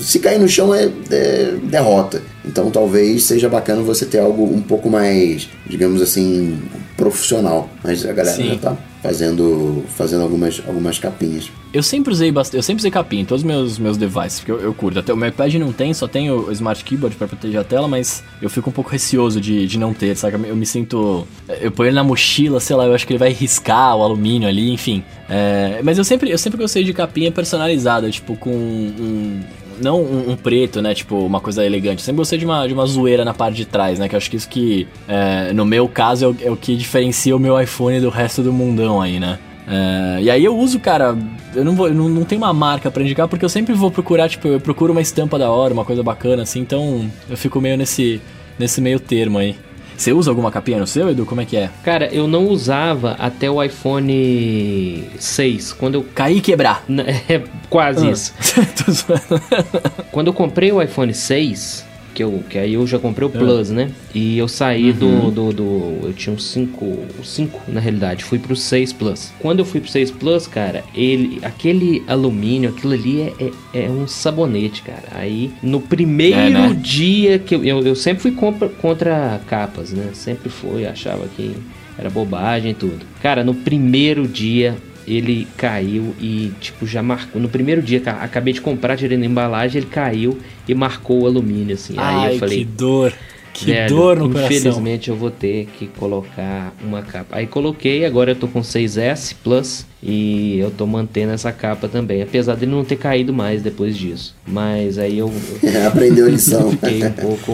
Se cair no chão é, é derrota. Então talvez seja bacana você ter algo um pouco mais, digamos assim, profissional. Mas a galera Sim. já tá fazendo, fazendo algumas, algumas capinhas. Eu sempre usei eu sempre usei capinha em todos os meus, meus devices, porque eu, eu curto. Até o meu iPad não tem, só tem o Smart Keyboard pra proteger a tela, mas eu fico um pouco receoso de, de não ter, sabe? Eu me sinto. Eu ponho ele na mochila, sei lá, eu acho que ele vai riscar o alumínio ali, enfim. É, mas eu sempre, eu sempre gostei de capinha personalizada, tipo, com um. Não um, um preto, né? Tipo, uma coisa elegante. Sempre gostei de uma, de uma zoeira na parte de trás, né? Que eu acho que isso que, é, no meu caso, é o, é o que diferencia o meu iPhone do resto do mundão aí, né? É, e aí eu uso, cara, eu não, vou, não, não tenho uma marca pra indicar, porque eu sempre vou procurar, tipo, eu procuro uma estampa da hora, uma coisa bacana, assim, então eu fico meio nesse, nesse meio termo aí. Você usa alguma capinha no seu, Edu? Como é que é? Cara, eu não usava até o iPhone 6. Quando eu. Cair e quebrar. É quase Ah. isso. Quando eu comprei o iPhone 6, que, eu, que aí eu já comprei o Ah. Plus, né? E eu saí Uhum. do, do, do- Eu tinha um 5. O 5, na realidade. Fui pro 6 Plus. Quando eu fui pro 6 Plus, cara, ele. Aquele alumínio, aquilo ali é, é, é um sabonete, cara. Aí, no primeiro É, né? dia que eu, eu. eu sempre fui contra, contra capas, né? Sempre fui, achava que era bobagem e tudo. Cara, no primeiro dia ele caiu e, tipo, já marcou. No primeiro dia, ca- acabei de comprar, tirei na embalagem, ele caiu e marcou o alumínio, assim. Aí Ai, eu falei. que dor. Que "Velho, dor no coração. Infelizmente eu vou ter que colocar uma capa. Aí coloquei, agora eu tô com 6S Plus e eu tô mantendo essa capa também. Apesar dele não ter caído mais depois disso. Mas aí eu, eu Aprendeu a lição. fiquei um pouco.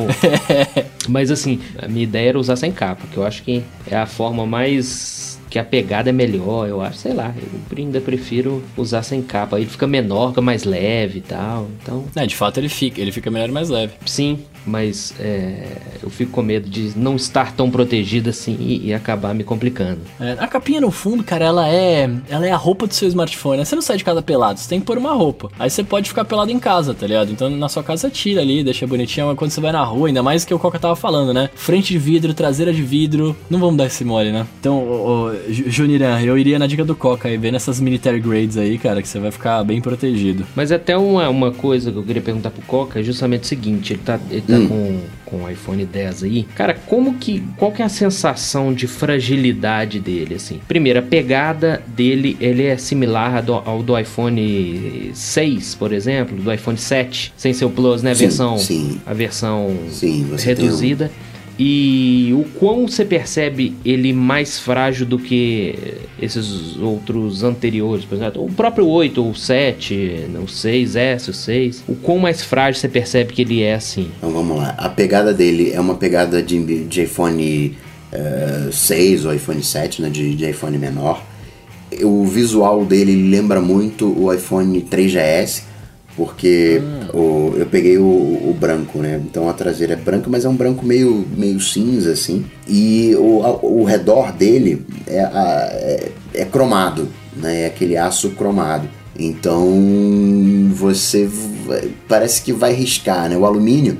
Mas assim, a minha ideia era usar sem capa, que eu acho que é a forma mais. Que a pegada é melhor, eu acho, sei lá. Eu ainda prefiro usar sem capa. Aí ele fica menor, fica mais leve e tal. Então, É, de fato ele fica, ele fica melhor e mais leve. sim, mas é, eu fico com medo de não estar tão protegido assim e, e acabar me complicando. É, a capinha no fundo, cara, ela é, ela é a roupa do seu smartphone. né? Você não sai de casa pelado, você tem que pôr uma roupa. Aí você pode ficar pelado em casa, tá ligado? Então na sua casa tira ali, deixa bonitinho, mas quando você vai na rua, ainda mais que o Coca tava falando, né? Frente de vidro, traseira de vidro, não vamos dar esse mole, né? Então, ô, ô, Ju- Juniran, eu iria na dica do Coca aí, ver nessas military grades aí, cara, que você vai ficar bem protegido. Mas até uma, uma coisa que eu queria perguntar pro Coca é justamente o seguinte, ele tá, ele tá com, com o iPhone 10 aí. Cara, como que. Qual que é a sensação de fragilidade dele, assim? Primeiro, a pegada dele, ele é similar ao do, ao do iPhone 6, por exemplo, do iPhone 7, sem ser o Plus, né? A Sim, versão. sim. A versão Sim, você tem um- reduzida. E o quão você percebe ele mais frágil do que esses outros anteriores, por exemplo, o próprio 8, o 7, o 6S, o 6. O quão mais frágil você percebe que ele é assim? Então vamos lá. A pegada dele é uma pegada de, de iPhone eh, 6 ou iPhone 7, né? De, de iPhone menor. O visual dele lembra muito o iPhone 3GS, porque o, eu peguei o, o branco, né? Então a traseira é branca, mas é um branco meio, meio cinza, assim. E o, a- o redor dele é, a- é, é cromado, né? É aquele aço cromado. Então você vai- parece que vai riscar, né? O alumínio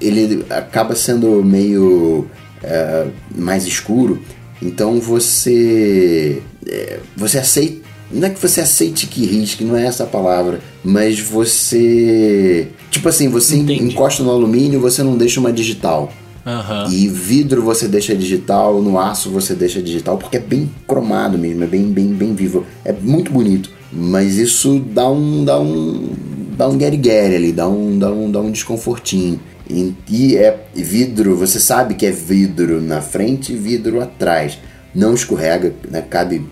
ele acaba sendo meio é, mais escuro, então você é, você aceita não é que você aceite que risque, não é essa a palavra, mas você tipo assim você Entendi. encosta no alumínio, você não deixa uma digital. Aham. E vidro você deixa digital, no aço você deixa digital, porque é bem cromado mesmo, é bem, bem, bem vivo. É muito bonito. Mas isso dá um. dá um. dá um guerigueri ali, dá um, dá um, dá um desconfortinho. E, e é vidro, você sabe que é vidro na frente e vidro atrás. Não escorrega, né? Cabe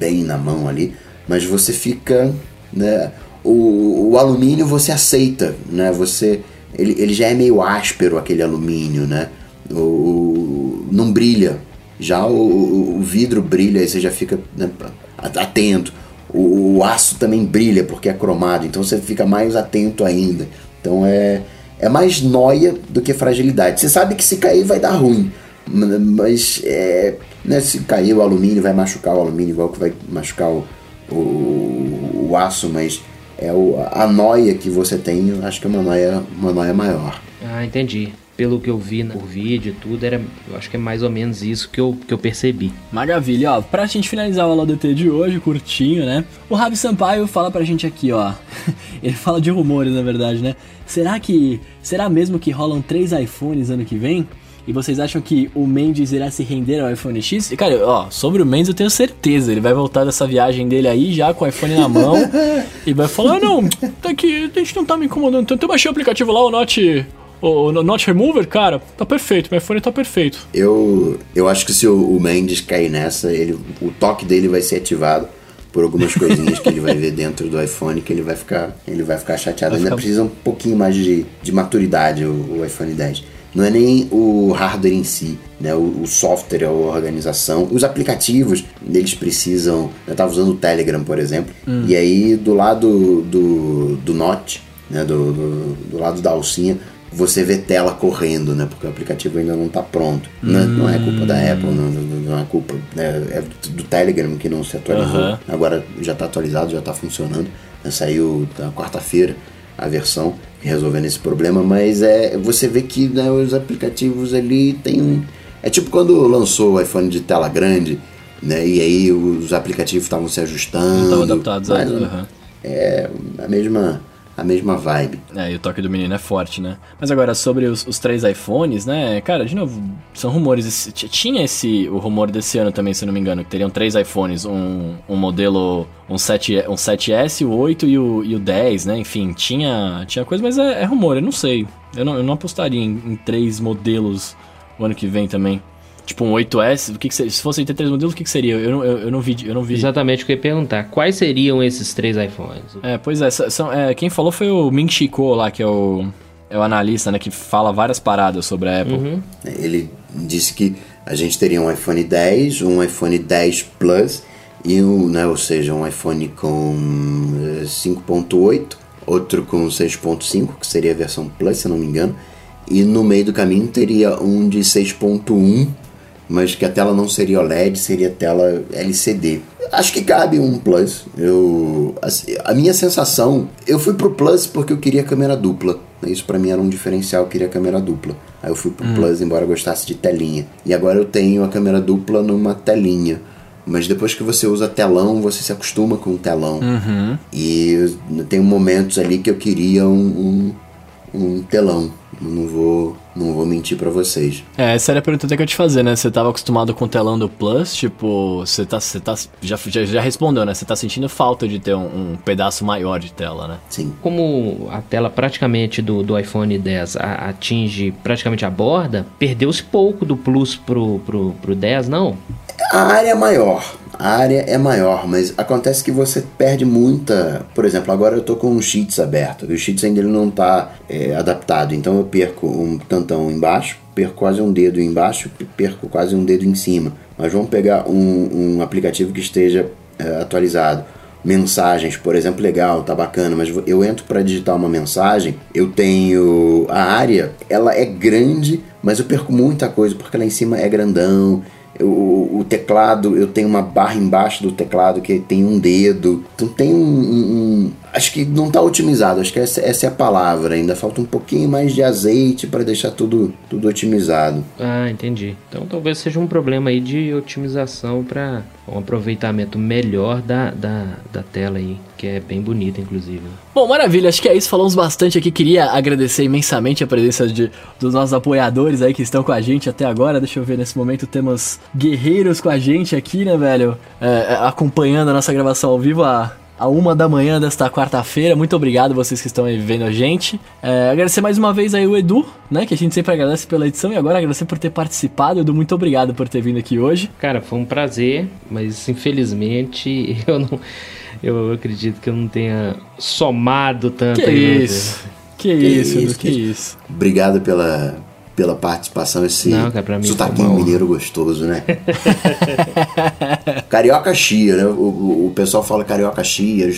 bem na mão ali, mas você fica. Né? O, o alumínio você aceita, né? Você ele, ele já é meio áspero aquele alumínio, né? O, o- não brilha. Já o, o- vidro brilha, aí você já fica né, atento. O, o aço também brilha porque é cromado, então você fica mais atento ainda. Então é, é mais noia do que fragilidade. Você sabe que se cair vai dar ruim, ma- mas é, né, se cair o alumínio vai machucar o alumínio igual que vai machucar o, o, o aço, mas é o, a noia que você tem, eu acho que é uma noia, uma noia maior. Ah, entendi. Pelo que eu vi no vídeo e tudo, era, eu acho que é mais ou menos isso que eu, que eu percebi. Maravilha, ó, pra gente finalizar o LDT de hoje, curtinho, né? O Rabi Sampaio fala pra gente aqui, ó. Ele fala de rumores, na verdade, né? Será que. Será mesmo que rolam três iPhones ano que vem? E vocês acham que o Mendes irá se render ao iPhone X? E, cara, ó, sobre o Mendes eu tenho certeza. Ele vai voltar dessa viagem dele aí já com o iPhone na mão e vai falar: "Ah, não, tá aqui, a gente não tá me incomodando tanto. Eu baixei o aplicativo lá, o Note. O Note Remover, cara, tá perfeito, meu iPhone tá perfeito. Eu, eu acho que se o, o Mendes cair nessa, ele, o toque dele vai ser ativado por algumas coisinhas que ele vai ver dentro do iPhone que ele vai ficar, ele vai ficar chateado. Vai Ainda ficar- precisa um pouquinho mais de, de maturidade o, o iPhone 10. Não é nem o hardware em si, né? O, o software, a organização. Os aplicativos, eles precisam. Eu estava usando o Telegram, por exemplo, e aí do lado do, do Note, né? Do, do, do lado da alcinha, você vê tela correndo, né? Porque o aplicativo ainda não está pronto. Né? Não é culpa da Apple, não, não- é culpa. né? É do Telegram que não se atualizou. Aham. Agora já está atualizado, já está funcionando. né? Saiu na quarta-feira a versão resolvendo esse problema, mas é você vê que né, os aplicativos ali tem é tipo quando lançou o iPhone de tela grande, né? E aí os aplicativos estavam se ajustando. Estavam adaptados a. mas aham. É a mesma a mesma vibe. É, e o toque do menino é forte, né? Mas agora, sobre os, os três iPhones, né? Cara, de novo, são rumores. Tinha esse o rumor desse ano também, se não me engano, que teriam três iPhones. Um, um modelo, um, 7, um 7S, o 8 e o, e o 10, né? Enfim, tinha, tinha coisa, mas é, é rumor, eu não sei. Eu não, eu não apostaria em, em três modelos o ano que vem também. Tipo um 8S, o que, que seria? Se fosse ter três modelos, o que, que seria? Eu não, eu, eu não vi. Eu não vi. Exatamente o que eu ia perguntar. Quais seriam esses três iPhones? É, pois é, são, é, quem falou foi o Ming Chi Kuo lá, que é o, é o analista, né, que fala várias paradas sobre a Apple. Ele disse que a gente teria um iPhone 10, um iPhone 10 Plus e um, né, ou seja, um iPhone com eh, 5.8, outro com 6.5, que seria a versão Plus, se eu não me engano, e no meio do caminho teria um de 6.1, mas que a tela não seria OLED, seria tela LCD. Acho que cabe um Plus. Eu, assim, a minha sensação, eu fui pro Plus porque eu queria câmera dupla. Isso pra mim era um diferencial, eu queria câmera dupla. Aí eu fui pro Plus, embora eu gostasse de telinha. E agora eu tenho a câmera dupla numa telinha. Mas depois que você usa telão, você se acostuma com o telão. E tem momentos ali que eu queria um, um, um telão. Não vou, não vou mentir pra vocês. É, essa era a pergunta que eu ia te fazer, né? Você tava acostumado com o telão do Plus, tipo, você tá. Você tá já, já, já respondeu, né? Você tá sentindo falta de ter um, um pedaço maior de tela, né? Sim. Como a tela praticamente do, do iPhone 10 a- atinge praticamente a borda, perdeu-se pouco do Plus pro, pro, pro 10, não? A área é maior. A área é maior, mas acontece que você perde muita. Por exemplo, agora eu tô com um Sheets aberto. O Sheets ainda ele não tá é, adaptado. Então eu perco um tantão embaixo, perco quase um dedo embaixo, perco quase um dedo em cima. Mas vamos pegar um, um aplicativo que esteja é, atualizado. Mensagens, por exemplo, legal, tá bacana, mas eu entro para digitar uma mensagem, eu tenho a área, ela é grande, mas eu perco muita coisa porque lá em cima é grandão. O, o teclado, eu tenho uma barra embaixo do teclado que tem um dedo. Então tem um. um- um- acho que não está otimizado, acho que essa, essa é a palavra. Ainda falta um pouquinho mais de azeite para deixar tudo, tudo otimizado. Ah, entendi. Então talvez seja um problema aí de otimização para um aproveitamento melhor da, da, da tela aí, que é bem bonita, inclusive. Bom, maravilha, acho que é isso. Falamos bastante aqui. Queria agradecer imensamente a presença de, dos nossos apoiadores aí que estão com a gente até agora. Deixa eu ver, nesse momento temos guerreiros com a gente aqui, né, velho? É, é, acompanhando a nossa gravação ao vivo a, a uma da manhã desta quarta-feira. Muito obrigado vocês que estão aí vendo a gente. É, agradecer mais uma vez aí o Edu, né, que a gente sempre agradece pela edição. E agora agradecer por ter participado. Edu, muito obrigado por ter vindo aqui hoje. Cara, foi um prazer, mas infelizmente eu não. Eu acredito que eu não tenha somado tanto Que isso? Que isso, Edu, isso, que isso. Obrigado pela, pela participação. Esse Não, cara, mim sotaquinho honra. mineiro gostoso, né? carioca chia, né? O, o, o pessoal fala carioca chia.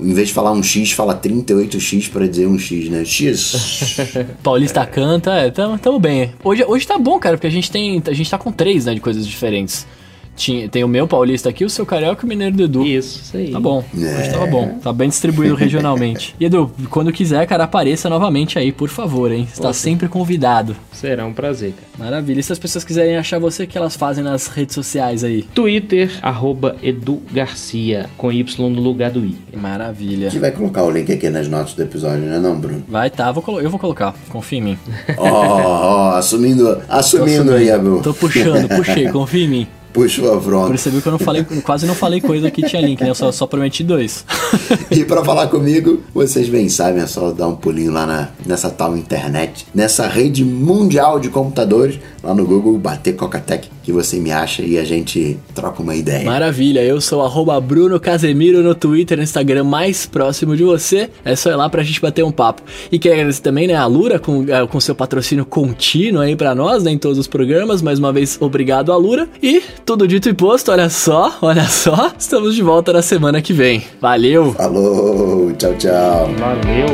Em vez de falar um X, fala 38X para dizer um X, né? X. Paulista canta, é, tamo, tamo bem. Hoje, hoje tá bom, cara, porque a gente tem. A gente tá com três, né, de coisas diferentes. Tinha, tem o meu paulista aqui, o seu carioca e o mineiro do Edu. Isso, isso aí. Tá bom, hoje tava bom. Tá bem distribuído regionalmente. E Edu, quando quiser, cara, apareça novamente aí, por favor, hein? Está Poxa. sempre convidado. Será um prazer, cara. Maravilha. E se as pessoas quiserem achar você, o que elas fazem nas redes sociais aí? Twitter, arroba Edu Garcia, com Y no lugar do I. A Maravilha. gente vai colocar o link aqui nas notas do episódio, né, não, Bruno? Vai, tá, vou colo- eu vou colocar, confia em mim. Ó, ó, assumindo, assumindo aí, Abel. Tô puxando, puxei, confia em mim. Puxou a bronca. Percebi que eu não falei, quase não falei coisa que tinha link, né? Eu só, só prometi dois. e para falar comigo, vocês bem sabem, é só dar um pulinho lá na, nessa tal internet, nessa rede mundial de computadores, lá no Google, bater Cocatec, que você me acha e a gente troca uma ideia. Maravilha, eu sou arroba Bruno Casemiro no Twitter, no Instagram mais próximo de você. É só ir lá pra gente bater um papo. E quero agradecer também, né, a Lura com, é, com seu patrocínio contínuo aí para nós, né, em todos os programas. Mais uma vez, obrigado, Alura. E tudo dito e posto, olha só, olha só. Estamos de volta na semana que vem. Valeu! Falou, tchau, tchau. Valeu!